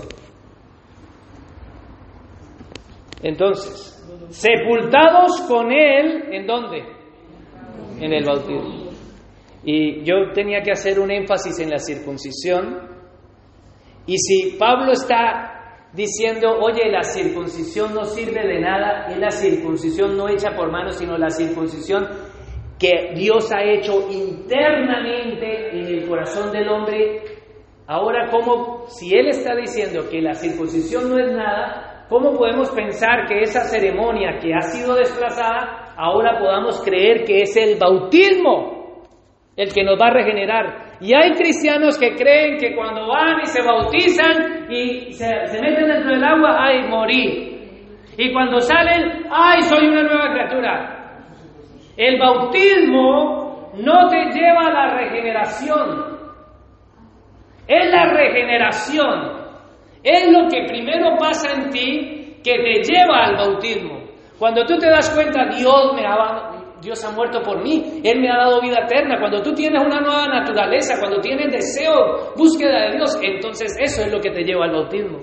Entonces, sepultados con Él, ¿en dónde? En el bautismo. Y yo tenía que hacer un énfasis en la circuncisión. Y si Pablo está diciendo, oye, la circuncisión no sirve de nada, es la circuncisión no hecha por manos, sino la circuncisión que Dios ha hecho internamente en el corazón del hombre. Ahora, como si Él está diciendo que la circuncisión no es nada, ¿cómo podemos pensar que esa ceremonia que ha sido desplazada, ahora podamos creer que es el bautismo? el que nos va a regenerar. Y hay cristianos que creen que cuando van y se bautizan y se, meten dentro del agua, ay, morí. Y cuando salen, ay, soy una nueva criatura. El bautismo no te lleva a la regeneración. Es la regeneración. Es lo que primero pasa en ti que te lleva al bautismo. Cuando tú te das cuenta, Dios me ha, Dios ha muerto por mí, Él me ha dado vida eterna. Cuando tú tienes una nueva naturaleza, cuando tienes deseo, búsqueda de Dios, entonces eso es lo que te lleva al bautismo.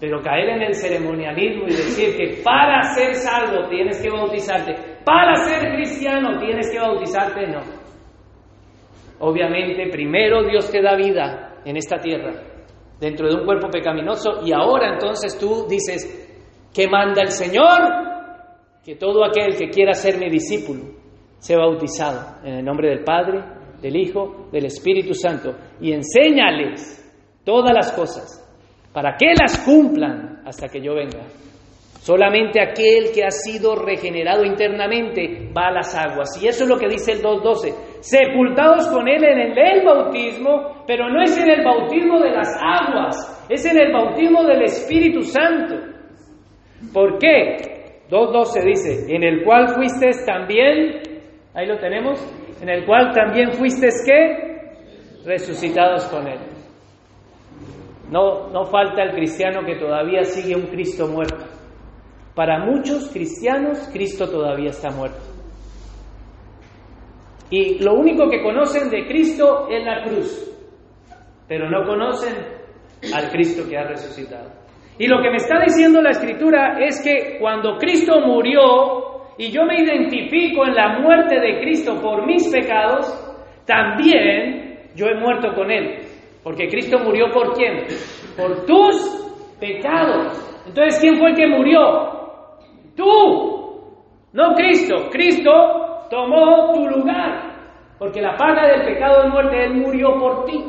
Pero caer en el ceremonialismo y decir que para ser salvo tienes que bautizarte, para ser cristiano tienes que bautizarte, no. Obviamente, primero Dios te da vida en esta tierra, dentro de un cuerpo pecaminoso, y ahora entonces tú dices, ¿qué manda el Señor? que todo aquel que quiera ser mi discípulo sea bautizado en el nombre del Padre, del Hijo, del Espíritu Santo y enséñales todas las cosas para que las cumplan hasta que yo venga. Solamente aquel que ha sido regenerado internamente va a las aguas. Y eso es lo que dice el 2.12. Sepultados con él en el bautismo, pero no es en el bautismo de las aguas, es en el bautismo del Espíritu Santo. ¿Por qué? 2.12 dice, en el cual fuiste también, ahí lo tenemos, en el cual también fuiste qué? Resucitados con él. No, no falta el cristiano que todavía sigue un Cristo muerto. Para muchos cristianos, Cristo todavía está muerto. Y lo único que conocen de Cristo es la cruz, pero no conocen al Cristo que ha resucitado. Y lo que me está diciendo la escritura es que cuando Cristo murió y yo me identifico en la muerte de Cristo por mis pecados, también yo he muerto con Él. Porque Cristo murió por quién? Por tus pecados. Entonces, ¿quién fue el que murió? Tú. No Cristo. Cristo tomó tu lugar. Porque la paga del pecado es muerte. Él murió por ti.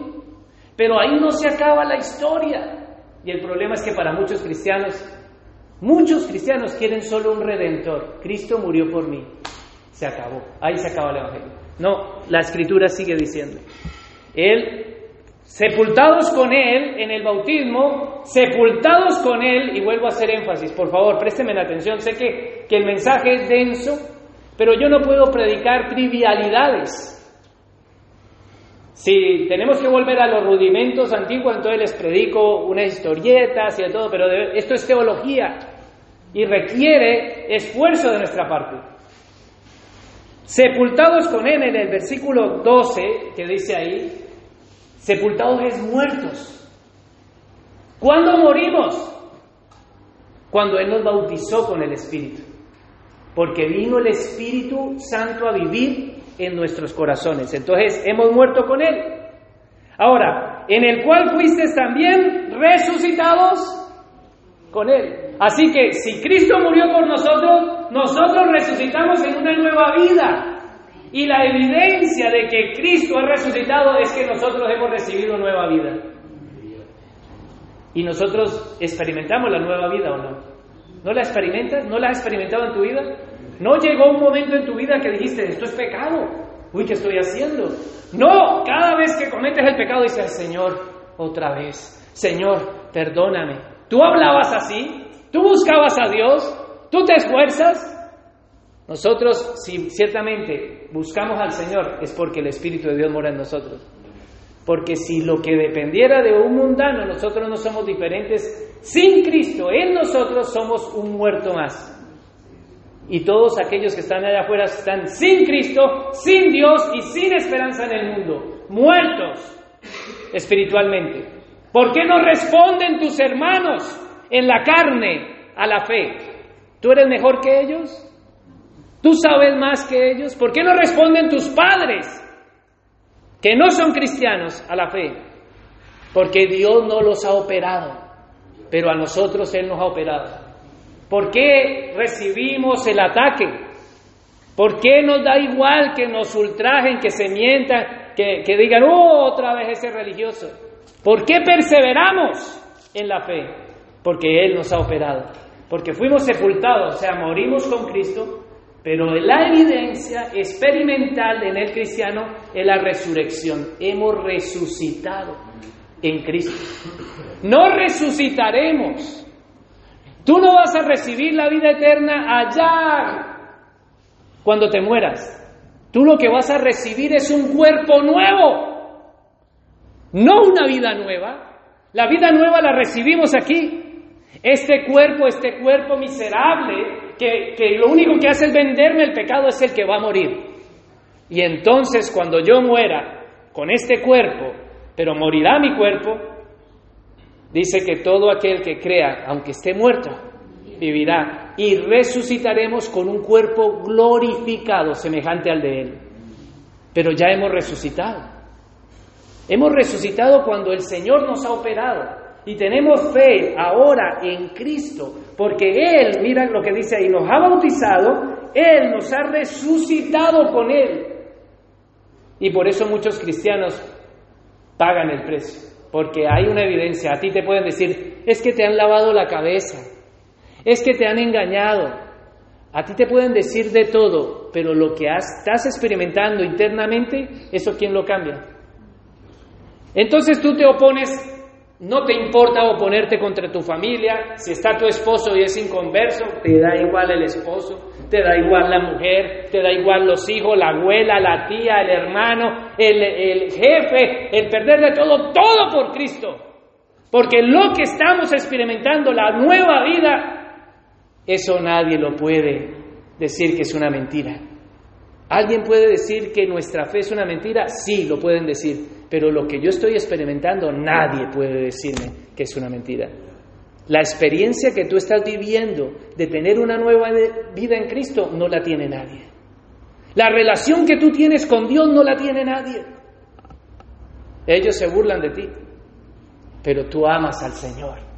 Pero ahí no se acaba la historia. Y el problema es que para muchos cristianos, muchos cristianos quieren solo un redentor. Cristo murió por mí. Se acabó. Ahí se acaba el Evangelio. No, la escritura sigue diciendo. Él, sepultados con Él en el bautismo, sepultados con Él, y vuelvo a hacer énfasis, por favor, présteme la atención. Sé que, que el mensaje es denso, pero yo no puedo predicar trivialidades. Si tenemos que volver a los rudimentos antiguos, entonces les predico unas historietas y de todo, pero esto es teología y requiere esfuerzo de nuestra parte. Sepultados con Él en el versículo 12, que dice ahí, sepultados es muertos. ¿Cuándo morimos? Cuando Él nos bautizó con el Espíritu. Porque vino el Espíritu Santo a vivir en nuestros corazones. Entonces hemos muerto con Él. Ahora, en el cual fuiste también resucitados con Él. Así que si Cristo murió por nosotros, nosotros resucitamos en una nueva vida. Y la evidencia de que Cristo ha resucitado es que nosotros hemos recibido nueva vida. Y nosotros experimentamos la nueva vida o no. ¿No la experimentas? ¿No la has experimentado en tu vida? No llegó un momento en tu vida que dijiste, esto es pecado. Uy, ¿qué estoy haciendo? No, cada vez que cometes el pecado dices, Señor, otra vez. Señor, perdóname. ¿Tú hablabas así? ¿Tú buscabas a Dios? ¿Tú te esfuerzas? Nosotros, si ciertamente buscamos al Señor, es porque el Espíritu de Dios mora en nosotros. Porque si lo que dependiera de un mundano, nosotros no somos diferentes, sin Cristo en nosotros somos un muerto más. Y todos aquellos que están allá afuera están sin Cristo, sin Dios y sin esperanza en el mundo, muertos espiritualmente. ¿Por qué no responden tus hermanos en la carne a la fe? ¿Tú eres mejor que ellos? ¿Tú sabes más que ellos? ¿Por qué no responden tus padres que no son cristianos a la fe? Porque Dios no los ha operado, pero a nosotros Él nos ha operado. ¿Por qué recibimos el ataque? ¿Por qué nos da igual que nos ultrajen, que se mientan, que, digan, oh, otra vez ese religioso? ¿Por qué perseveramos en la fe? Porque Él nos ha operado. Porque fuimos sepultados, o sea, morimos con Cristo, pero la evidencia experimental en el cristiano es la resurrección. Hemos resucitado en Cristo. No resucitaremos Tú no vas a recibir la vida eterna allá cuando te mueras. Tú lo que vas a recibir es un cuerpo nuevo, no una vida nueva. La vida nueva la recibimos aquí. Este cuerpo, este cuerpo miserable, que, que lo único que hace es venderme el pecado, es el que va a morir. Y entonces cuando yo muera con este cuerpo, pero morirá mi cuerpo, Dice que todo aquel que crea, aunque esté muerto, vivirá y resucitaremos con un cuerpo glorificado semejante al de Él. Pero ya hemos resucitado. Hemos resucitado cuando el Señor nos ha operado y tenemos fe ahora en Cristo, porque Él, mira lo que dice ahí, nos ha bautizado, Él nos ha resucitado con Él. Y por eso muchos cristianos pagan el precio porque hay una evidencia. A ti te pueden decir, es que te han lavado la cabeza, es que te han engañado. A ti te pueden decir de todo, pero lo que estás experimentando internamente, ¿eso quién lo cambia? Entonces tú te opones no te importa oponerte contra tu familia, si está tu esposo y es inconverso, te da igual el esposo, te da igual la mujer, te da igual los hijos, la abuela, la tía, el hermano, el, el jefe, el perder de todo, todo por Cristo. Porque lo que estamos experimentando, la nueva vida, eso nadie lo puede decir que es una mentira. ¿Alguien puede decir que nuestra fe es una mentira? Sí, lo pueden decir, pero lo que yo estoy experimentando nadie puede decirme que es una mentira. La experiencia que tú estás viviendo de tener una nueva vida en Cristo no la tiene nadie. La relación que tú tienes con Dios no la tiene nadie. Ellos se burlan de ti, pero tú amas al Señor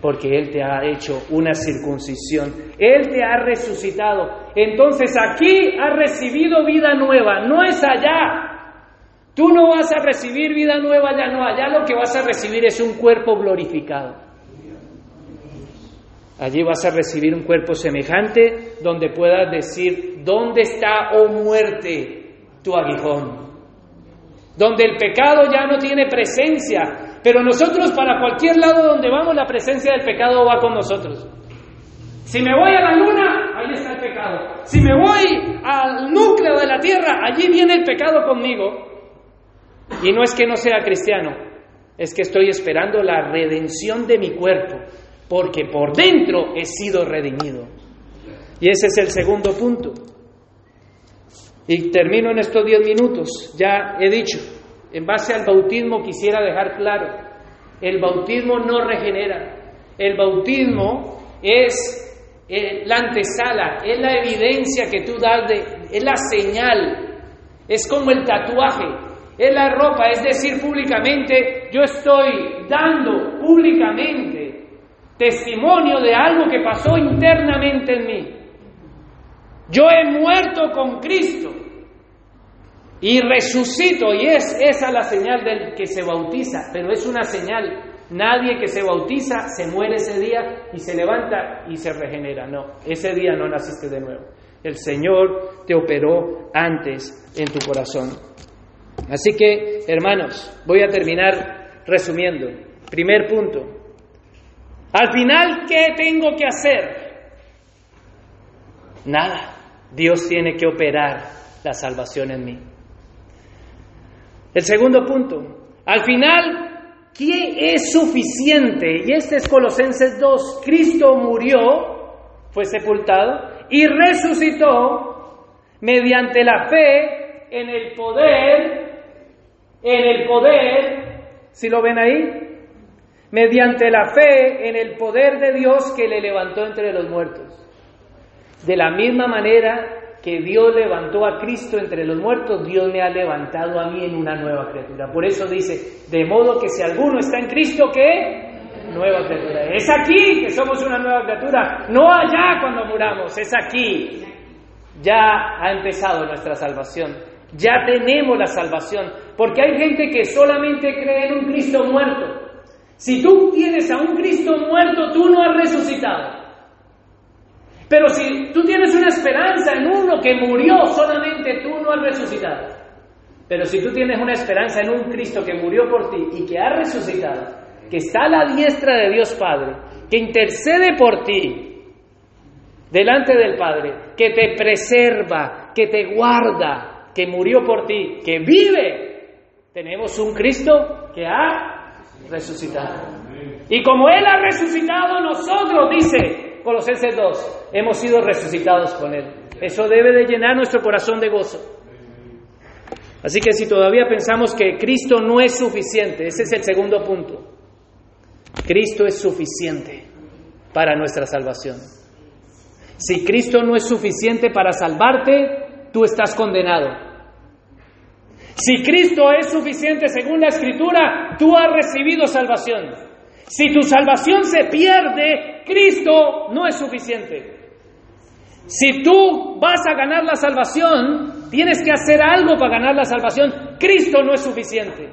porque Él te ha hecho una circuncisión, Él te ha resucitado. Entonces aquí has recibido vida nueva, no es allá. Tú no vas a recibir vida nueva allá, no, allá lo que vas a recibir es un cuerpo glorificado. Allí vas a recibir un cuerpo semejante donde puedas decir, ¿dónde está, oh muerte, tu aguijón? Donde el pecado ya no tiene presencia, pero nosotros para cualquier lado donde vamos, la presencia del pecado va con nosotros. Si me voy a la luna, ahí está el pecado. Si me voy al núcleo de la tierra, allí viene el pecado conmigo. Y no es que no sea cristiano, es que estoy esperando la redención de mi cuerpo, porque por dentro he sido redimido. Y ese es el segundo punto. Y termino en estos diez minutos. Ya he dicho, en base al bautismo quisiera dejar claro, el bautismo no regenera, el bautismo es eh, la antesala, es la evidencia que tú das, de, es la señal, es como el tatuaje, es la ropa, es decir, públicamente, yo estoy dando públicamente testimonio de algo que pasó internamente en mí. Yo he muerto con Cristo y resucito, y es esa la señal del que se bautiza, pero es una señal. Nadie que se bautiza se muere ese día y se levanta y se regenera. No, ese día no naciste de nuevo. El Señor te operó antes en tu corazón. Así que, hermanos, voy a terminar resumiendo. Primer punto. Al final, ¿qué tengo que hacer? Nada. Dios tiene que operar la salvación en mí. El segundo punto, al final, ¿quién es suficiente? Y este es Colosenses 2, Cristo murió, fue sepultado y resucitó mediante la fe en el poder, en el poder, si lo ven ahí, mediante la fe en el poder de Dios que le levantó entre los muertos. De la misma manera que Dios levantó a Cristo entre los muertos, Dios me ha levantado a mí en una nueva criatura. Por eso dice, de modo que si alguno está en Cristo, ¿qué? Nueva criatura. Es aquí que somos una nueva criatura, no allá cuando muramos, es aquí. Ya ha empezado nuestra salvación, ya tenemos la salvación, porque hay gente que solamente cree en un Cristo muerto. Si tú tienes a un Cristo muerto, tú no has resucitado. Pero si tú tienes una esperanza en uno que murió, solamente tú no has resucitado. Pero si tú tienes una esperanza en un Cristo que murió por ti y que ha resucitado, que está a la diestra de Dios Padre, que intercede por ti delante del Padre, que te preserva, que te guarda, que murió por ti, que vive, tenemos un Cristo que ha resucitado. Y como Él ha resucitado, nosotros, dice, Colosenses 2, hemos sido resucitados con Él. Eso debe de llenar nuestro corazón de gozo. Así que si todavía pensamos que Cristo no es suficiente, ese es el segundo punto. Cristo es suficiente para nuestra salvación. Si Cristo no es suficiente para salvarte, tú estás condenado. Si Cristo es suficiente según la Escritura, tú has recibido salvación. Si tu salvación se pierde, Cristo no es suficiente. Si tú vas a ganar la salvación, tienes que hacer algo para ganar la salvación. Cristo no es suficiente.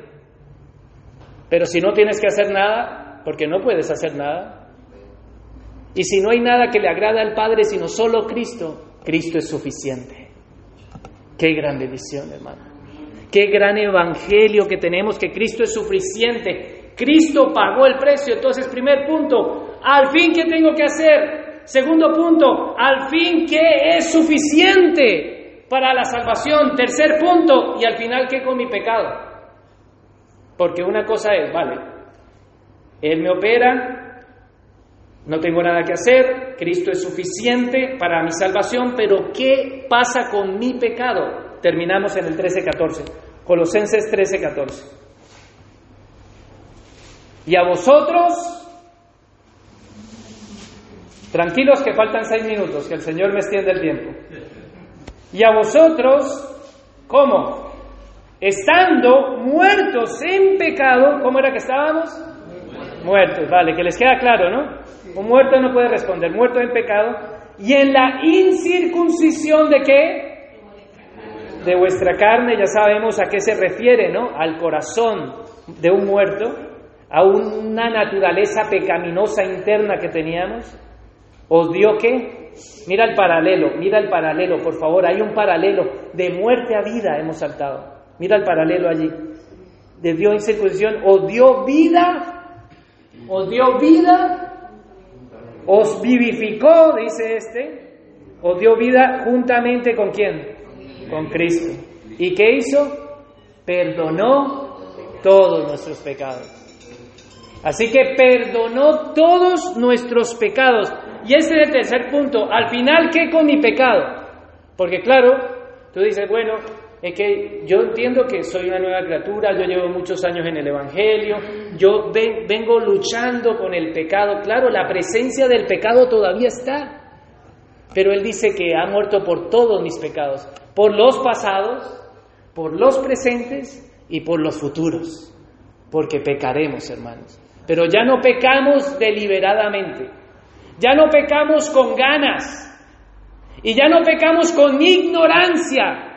Pero si no tienes que hacer nada, porque no puedes hacer nada, y si no hay nada que le agrada al Padre sino solo Cristo, Cristo es suficiente. Qué gran visión, hermano. Qué gran evangelio que tenemos, que Cristo es suficiente. Cristo pagó el precio. Entonces, primer punto, al fin, ¿qué tengo que hacer? Segundo punto, al fin, ¿qué es suficiente para la salvación? Tercer punto, y al final, ¿qué con mi pecado? Porque una cosa es, vale, Él me opera, no tengo nada que hacer, Cristo es suficiente para mi salvación, pero ¿qué pasa con mi pecado? Terminamos en el 13-14, Colosenses 13-14. Y a vosotros, tranquilos que faltan seis minutos, que el Señor me extiende el tiempo. Y a vosotros, ¿cómo? Estando muertos en pecado, ¿cómo era que estábamos? Muertos, vale, que les queda claro, ¿no? Un muerto no puede responder, muerto en pecado. Y en la incircuncisión de qué? De vuestra carne, ya sabemos a qué se refiere, ¿no? Al corazón de un muerto a una naturaleza pecaminosa interna que teníamos? ¿Os dio qué? Mira el paralelo, mira el paralelo, por favor, hay un paralelo, de muerte a vida hemos saltado. Mira el paralelo allí. De dio incircuncisión, os dio vida, os dio vida, os vivificó, dice este, os dio vida juntamente con quién? Con Cristo. ¿Y qué hizo? Perdonó todos nuestros pecados. Así que perdonó todos nuestros pecados. Y este es el tercer punto. Al final, ¿qué con mi pecado? Porque claro, tú dices, bueno, es que yo entiendo que soy una nueva criatura, yo llevo muchos años en el Evangelio, yo vengo luchando con el pecado. Claro, la presencia del pecado todavía está. Pero Él dice que ha muerto por todos mis pecados, por los pasados, por los presentes y por los futuros. Porque pecaremos, hermanos. Pero ya no pecamos deliberadamente, ya no pecamos con ganas y ya no pecamos con ignorancia.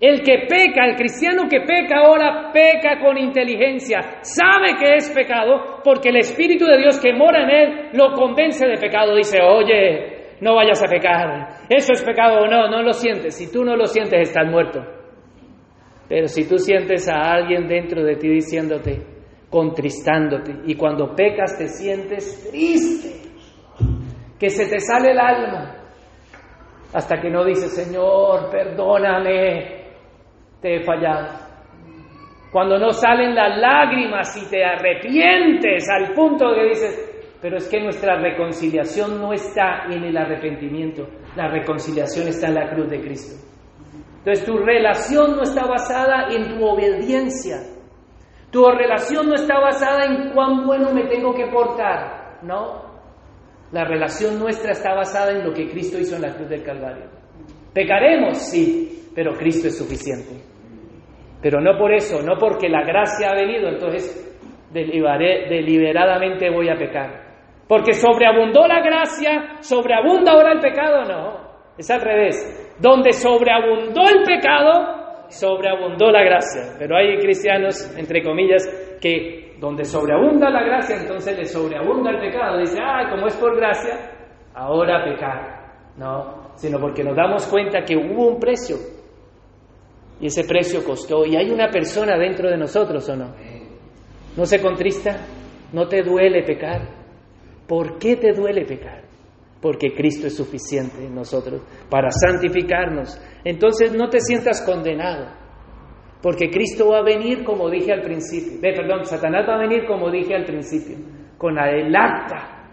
El que peca, el cristiano que peca ahora, peca con inteligencia, sabe que es pecado porque el Espíritu de Dios que mora en él lo convence de pecado. Dice, oye, no vayas a pecar, eso es pecado o no, no lo sientes. Si tú no lo sientes, estás muerto. Pero si tú sientes a alguien dentro de ti diciéndote, contristándote. Y cuando pecas te sientes triste, que se te sale el alma. hasta que no dices, Señor, perdóname, te he fallado. Cuando no salen las lágrimas y te arrepientes al punto de que dices, pero es que nuestra reconciliación no está en el arrepentimiento, la reconciliación está en la cruz de Cristo. Entonces tu relación no está basada en tu obediencia, tu relación no está basada en cuán bueno me tengo que portar, no. La relación nuestra está basada en lo que Cristo hizo en la cruz del Calvario. Pecaremos, sí, pero Cristo es suficiente. Pero no por eso, no porque la gracia ha venido, entonces deliberadamente voy a pecar. Porque sobreabundó la gracia, sobreabunda ahora el pecado, no. Es al revés. Donde sobreabundó el pecado, sobreabundó la gracia. Pero hay cristianos, entre comillas, que donde sobreabunda la gracia, entonces le sobreabunda el pecado. Dice, ah, como es por gracia, ahora pecar. No, sino porque nos damos cuenta que hubo un precio y ese precio costó. Y hay una persona dentro de nosotros, ¿o no? ¿No se contrista? ¿No te duele pecar? ¿Por qué te duele pecar? Porque Cristo es suficiente en nosotros para santificarnos. Entonces no te sientas condenado. Porque Cristo va a venir como dije al principio. Ve, perdón, Satanás va a venir como dije al principio. Con el acta.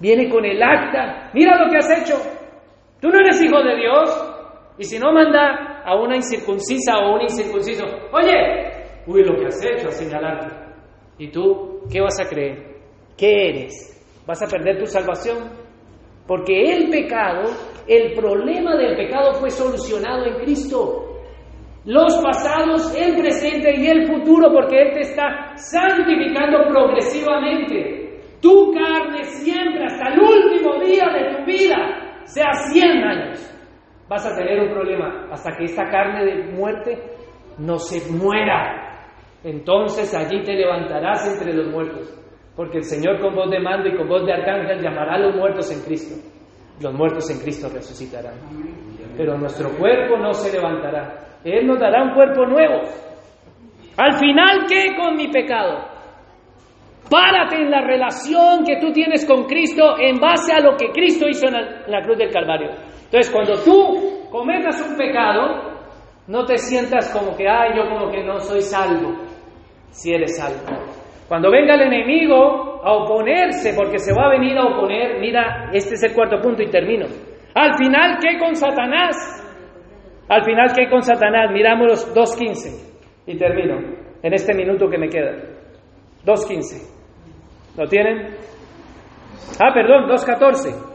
Viene con el acta. Mira lo que has hecho. Tú no eres hijo de Dios. Y si no manda a una incircuncisa o un incircunciso, oye, uy, lo que has hecho, a señalarte. ¿Y tú qué vas a creer? ¿Qué eres? ¿Vas a perder tu salvación? Porque el pecado, el problema del pecado fue solucionado en Cristo. Los pasados, el presente y el futuro, porque Él te está santificando progresivamente. Tu carne siempre, hasta el último día de tu vida, sea 100 años, vas a tener un problema hasta que esta carne de muerte no se muera. Entonces allí te levantarás entre los muertos, porque el Señor con voz de mando y con voz de arcángel llamará a los muertos en Cristo. Los muertos en Cristo resucitarán. Pero nuestro cuerpo no se levantará. Él nos dará un cuerpo nuevo. Al final, ¿qué con mi pecado? Párate en la relación que tú tienes con Cristo en base a lo que Cristo hizo en la cruz del Calvario. Entonces, cuando tú cometas un pecado, no te sientas como que, ay, yo como que no soy salvo, si eres salvo. Cuando venga el enemigo a oponerse, porque se va a venir a oponer, mira, este es el cuarto punto y termino. Al final, ¿qué con Satanás? Al final, ¿qué con Satanás? Miramos los 2.15 y termino en este minuto que me queda. 2.15. ¿Lo tienen? Ah, perdón, 2.14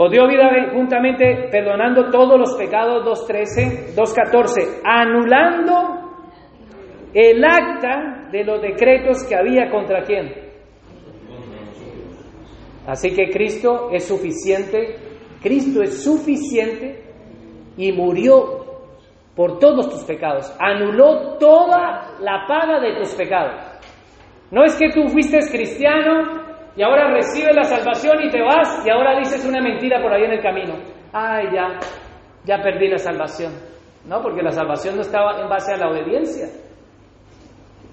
o dio vida juntamente perdonando todos los pecados 2.13, 2.14, anulando el acta de los decretos que había contra quién. Así que Cristo es suficiente, Cristo es suficiente y murió por todos tus pecados, anuló toda la paga de tus pecados. No es que tú fuiste cristiano y ahora recibes la salvación y te vas y ahora dices una mentira por ahí en el camino. Ay, ya, ya perdí la salvación. No, porque la salvación no estaba en base a la obediencia.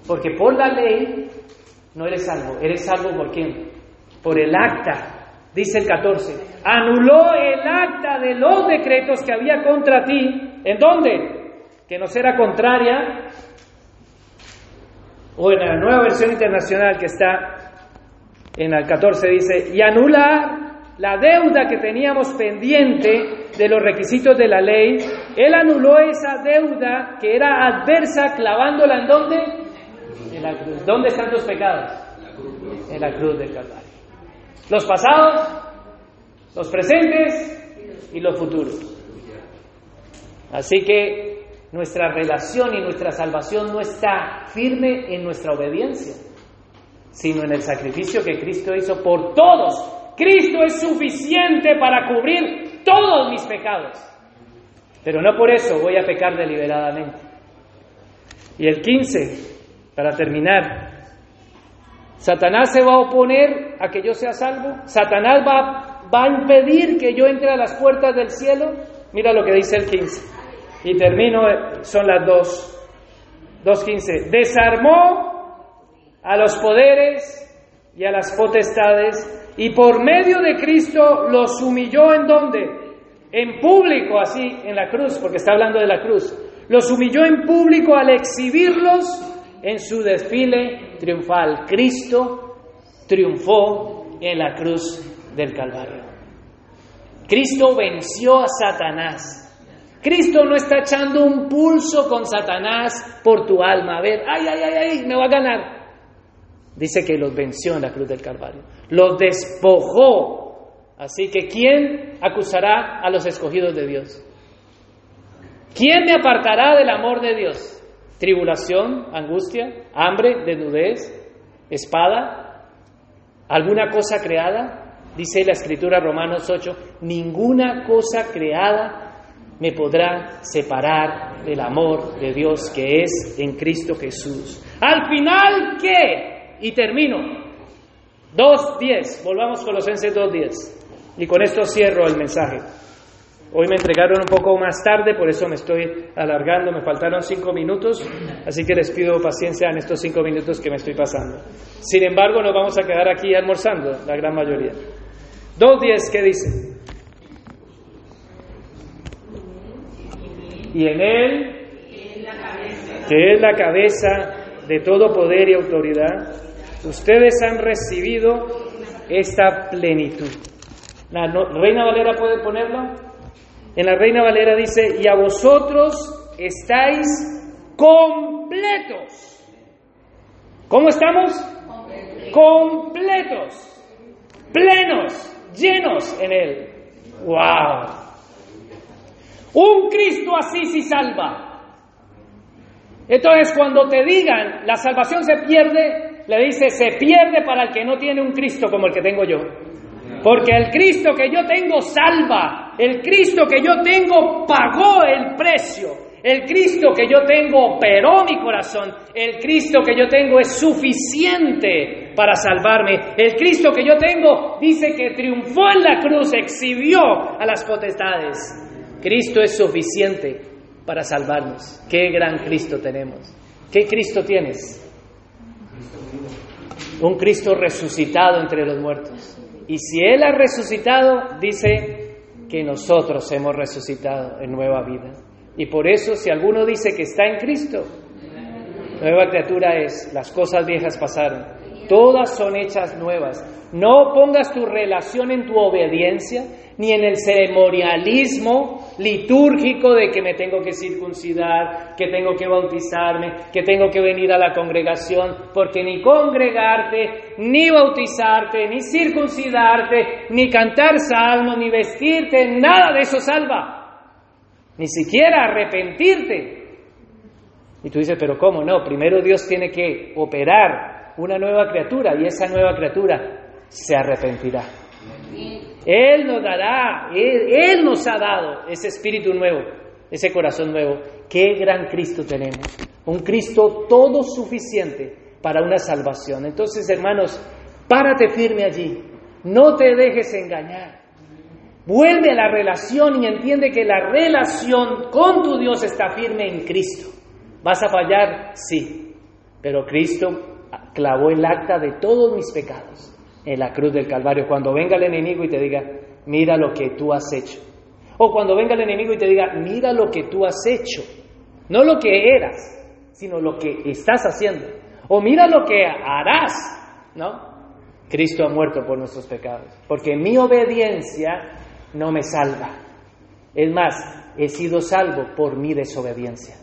Porque por la ley no eres salvo. ¿Eres salvo por quién? Por el acta, dice el 14. Anuló el acta de los decretos que había contra ti. ¿En dónde? Que nos era contraria. O en la nueva versión internacional que está en el 14 dice, y anular la deuda que teníamos pendiente de los requisitos de la ley, él anuló esa deuda que era adversa clavándola en dónde? En la cruz. ¿Dónde están tus pecados? En la cruz del Calvario. Los pasados, los presentes y los futuros. Así que nuestra relación y nuestra salvación no está firme en nuestra obediencia sino en el sacrificio que Cristo hizo por todos. Cristo es suficiente para cubrir todos mis pecados. Pero no por eso voy a pecar deliberadamente. Y el 15, para terminar, Satanás se va a oponer a que yo sea salvo. Satanás va, va a impedir que yo entre a las puertas del cielo. Mira lo que dice el 15. Y termino, son las dos. 2.15. Desarmó a los poderes y a las potestades Y por medio de Cristo los humilló en donde? En público, así, en la cruz, porque está hablando de la cruz. Los humilló en público al exhibirlos en su desfile triunfal. Cristo triunfó en la cruz del Calvario. Cristo venció a Satanás. Cristo no está echando un pulso con Satanás por tu alma. A ver, ay, ay, ay, ay, me va a ganar. Dice que los venció en la cruz del Calvario. Los despojó. Así que ¿quién acusará a los escogidos de Dios? ¿Quién me apartará del amor de Dios? ¿Tribulación, angustia, hambre, desnudez, espada? ¿Alguna cosa creada? Dice la escritura Romanos 8, ninguna cosa creada me podrá separar del amor de Dios que es en Cristo Jesús. Al final, ¿qué? Y termino. 2.10, volvamos Colosenses 2.10. Y con esto cierro el mensaje. Hoy me entregaron un poco más tarde, por eso me estoy alargando, me faltaron cinco minutos, así que les pido paciencia en estos cinco minutos que me estoy pasando. Sin embargo, nos vamos a quedar aquí almorzando, la gran mayoría. 2.10, ¿qué dice? Y en él, que es la cabeza de todo poder y autoridad, ustedes han recibido esta plenitud. La Reina Valera puede ponerlo. En la Reina Valera dice, y a vosotros estáis completos. ¿Cómo estamos? Completos, plenos, llenos en Él. ¡Wow! Un Cristo así sí salva. Entonces cuando te digan la salvación se pierde, le dice se pierde para el que no tiene un Cristo como el que tengo yo. Porque el Cristo que yo tengo salva, el Cristo que yo tengo pagó el precio, el Cristo que yo tengo operó mi corazón, el Cristo que yo tengo es suficiente para salvarme, el Cristo que yo tengo dice que triunfó en la cruz, exhibió a las potestades. Cristo es suficiente para salvarnos. Qué gran Cristo tenemos. ¿Qué Cristo tienes? Un Cristo resucitado entre los muertos. Y si Él ha resucitado, dice que nosotros hemos resucitado en nueva vida. Y por eso si alguno dice que está en Cristo, nueva criatura es, las cosas viejas pasaron, todas son hechas nuevas. No pongas tu relación en tu obediencia, ni en el ceremonialismo litúrgico de que me tengo que circuncidar, que tengo que bautizarme, que tengo que venir a la congregación, porque ni congregarte, ni bautizarte, ni circuncidarte, ni cantar salmos, ni vestirte, nada de eso salva. Ni siquiera arrepentirte. Y tú dices, pero ¿cómo no? Primero Dios tiene que operar una nueva criatura y esa nueva criatura se arrepentirá. Él nos dará, él, nos ha dado ese espíritu nuevo, ese corazón nuevo. Qué gran Cristo tenemos. Un Cristo todo suficiente para una salvación. Entonces, hermanos, párate firme allí. No te dejes engañar. Vuelve a la relación y entiende que la relación con tu Dios está firme en Cristo. ¿Vas a fallar? Sí. Pero Cristo clavó el acta de todos mis pecados en la cruz del Calvario. Cuando venga el enemigo y te diga, mira lo que tú has hecho. O cuando venga el enemigo y te diga, mira lo que tú has hecho. No lo que eras, sino lo que estás haciendo. O mira lo que harás, ¿no? Cristo ha muerto por nuestros pecados. Porque mi obediencia no me salva. Es más, he sido salvo por mi desobediencia.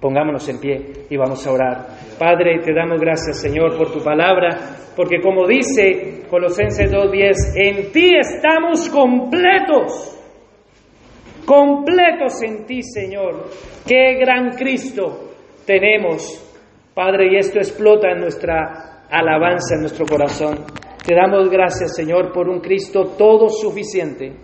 Pongámonos en pie y vamos a orar. Padre, te damos gracias, Señor, por tu palabra, porque como dice Colosenses 2.10, en ti estamos completos, completos en ti, Señor. Qué gran Cristo tenemos, Padre, y esto explota en nuestra alabanza, en nuestro corazón. Te damos gracias, Señor, por un Cristo todo suficiente.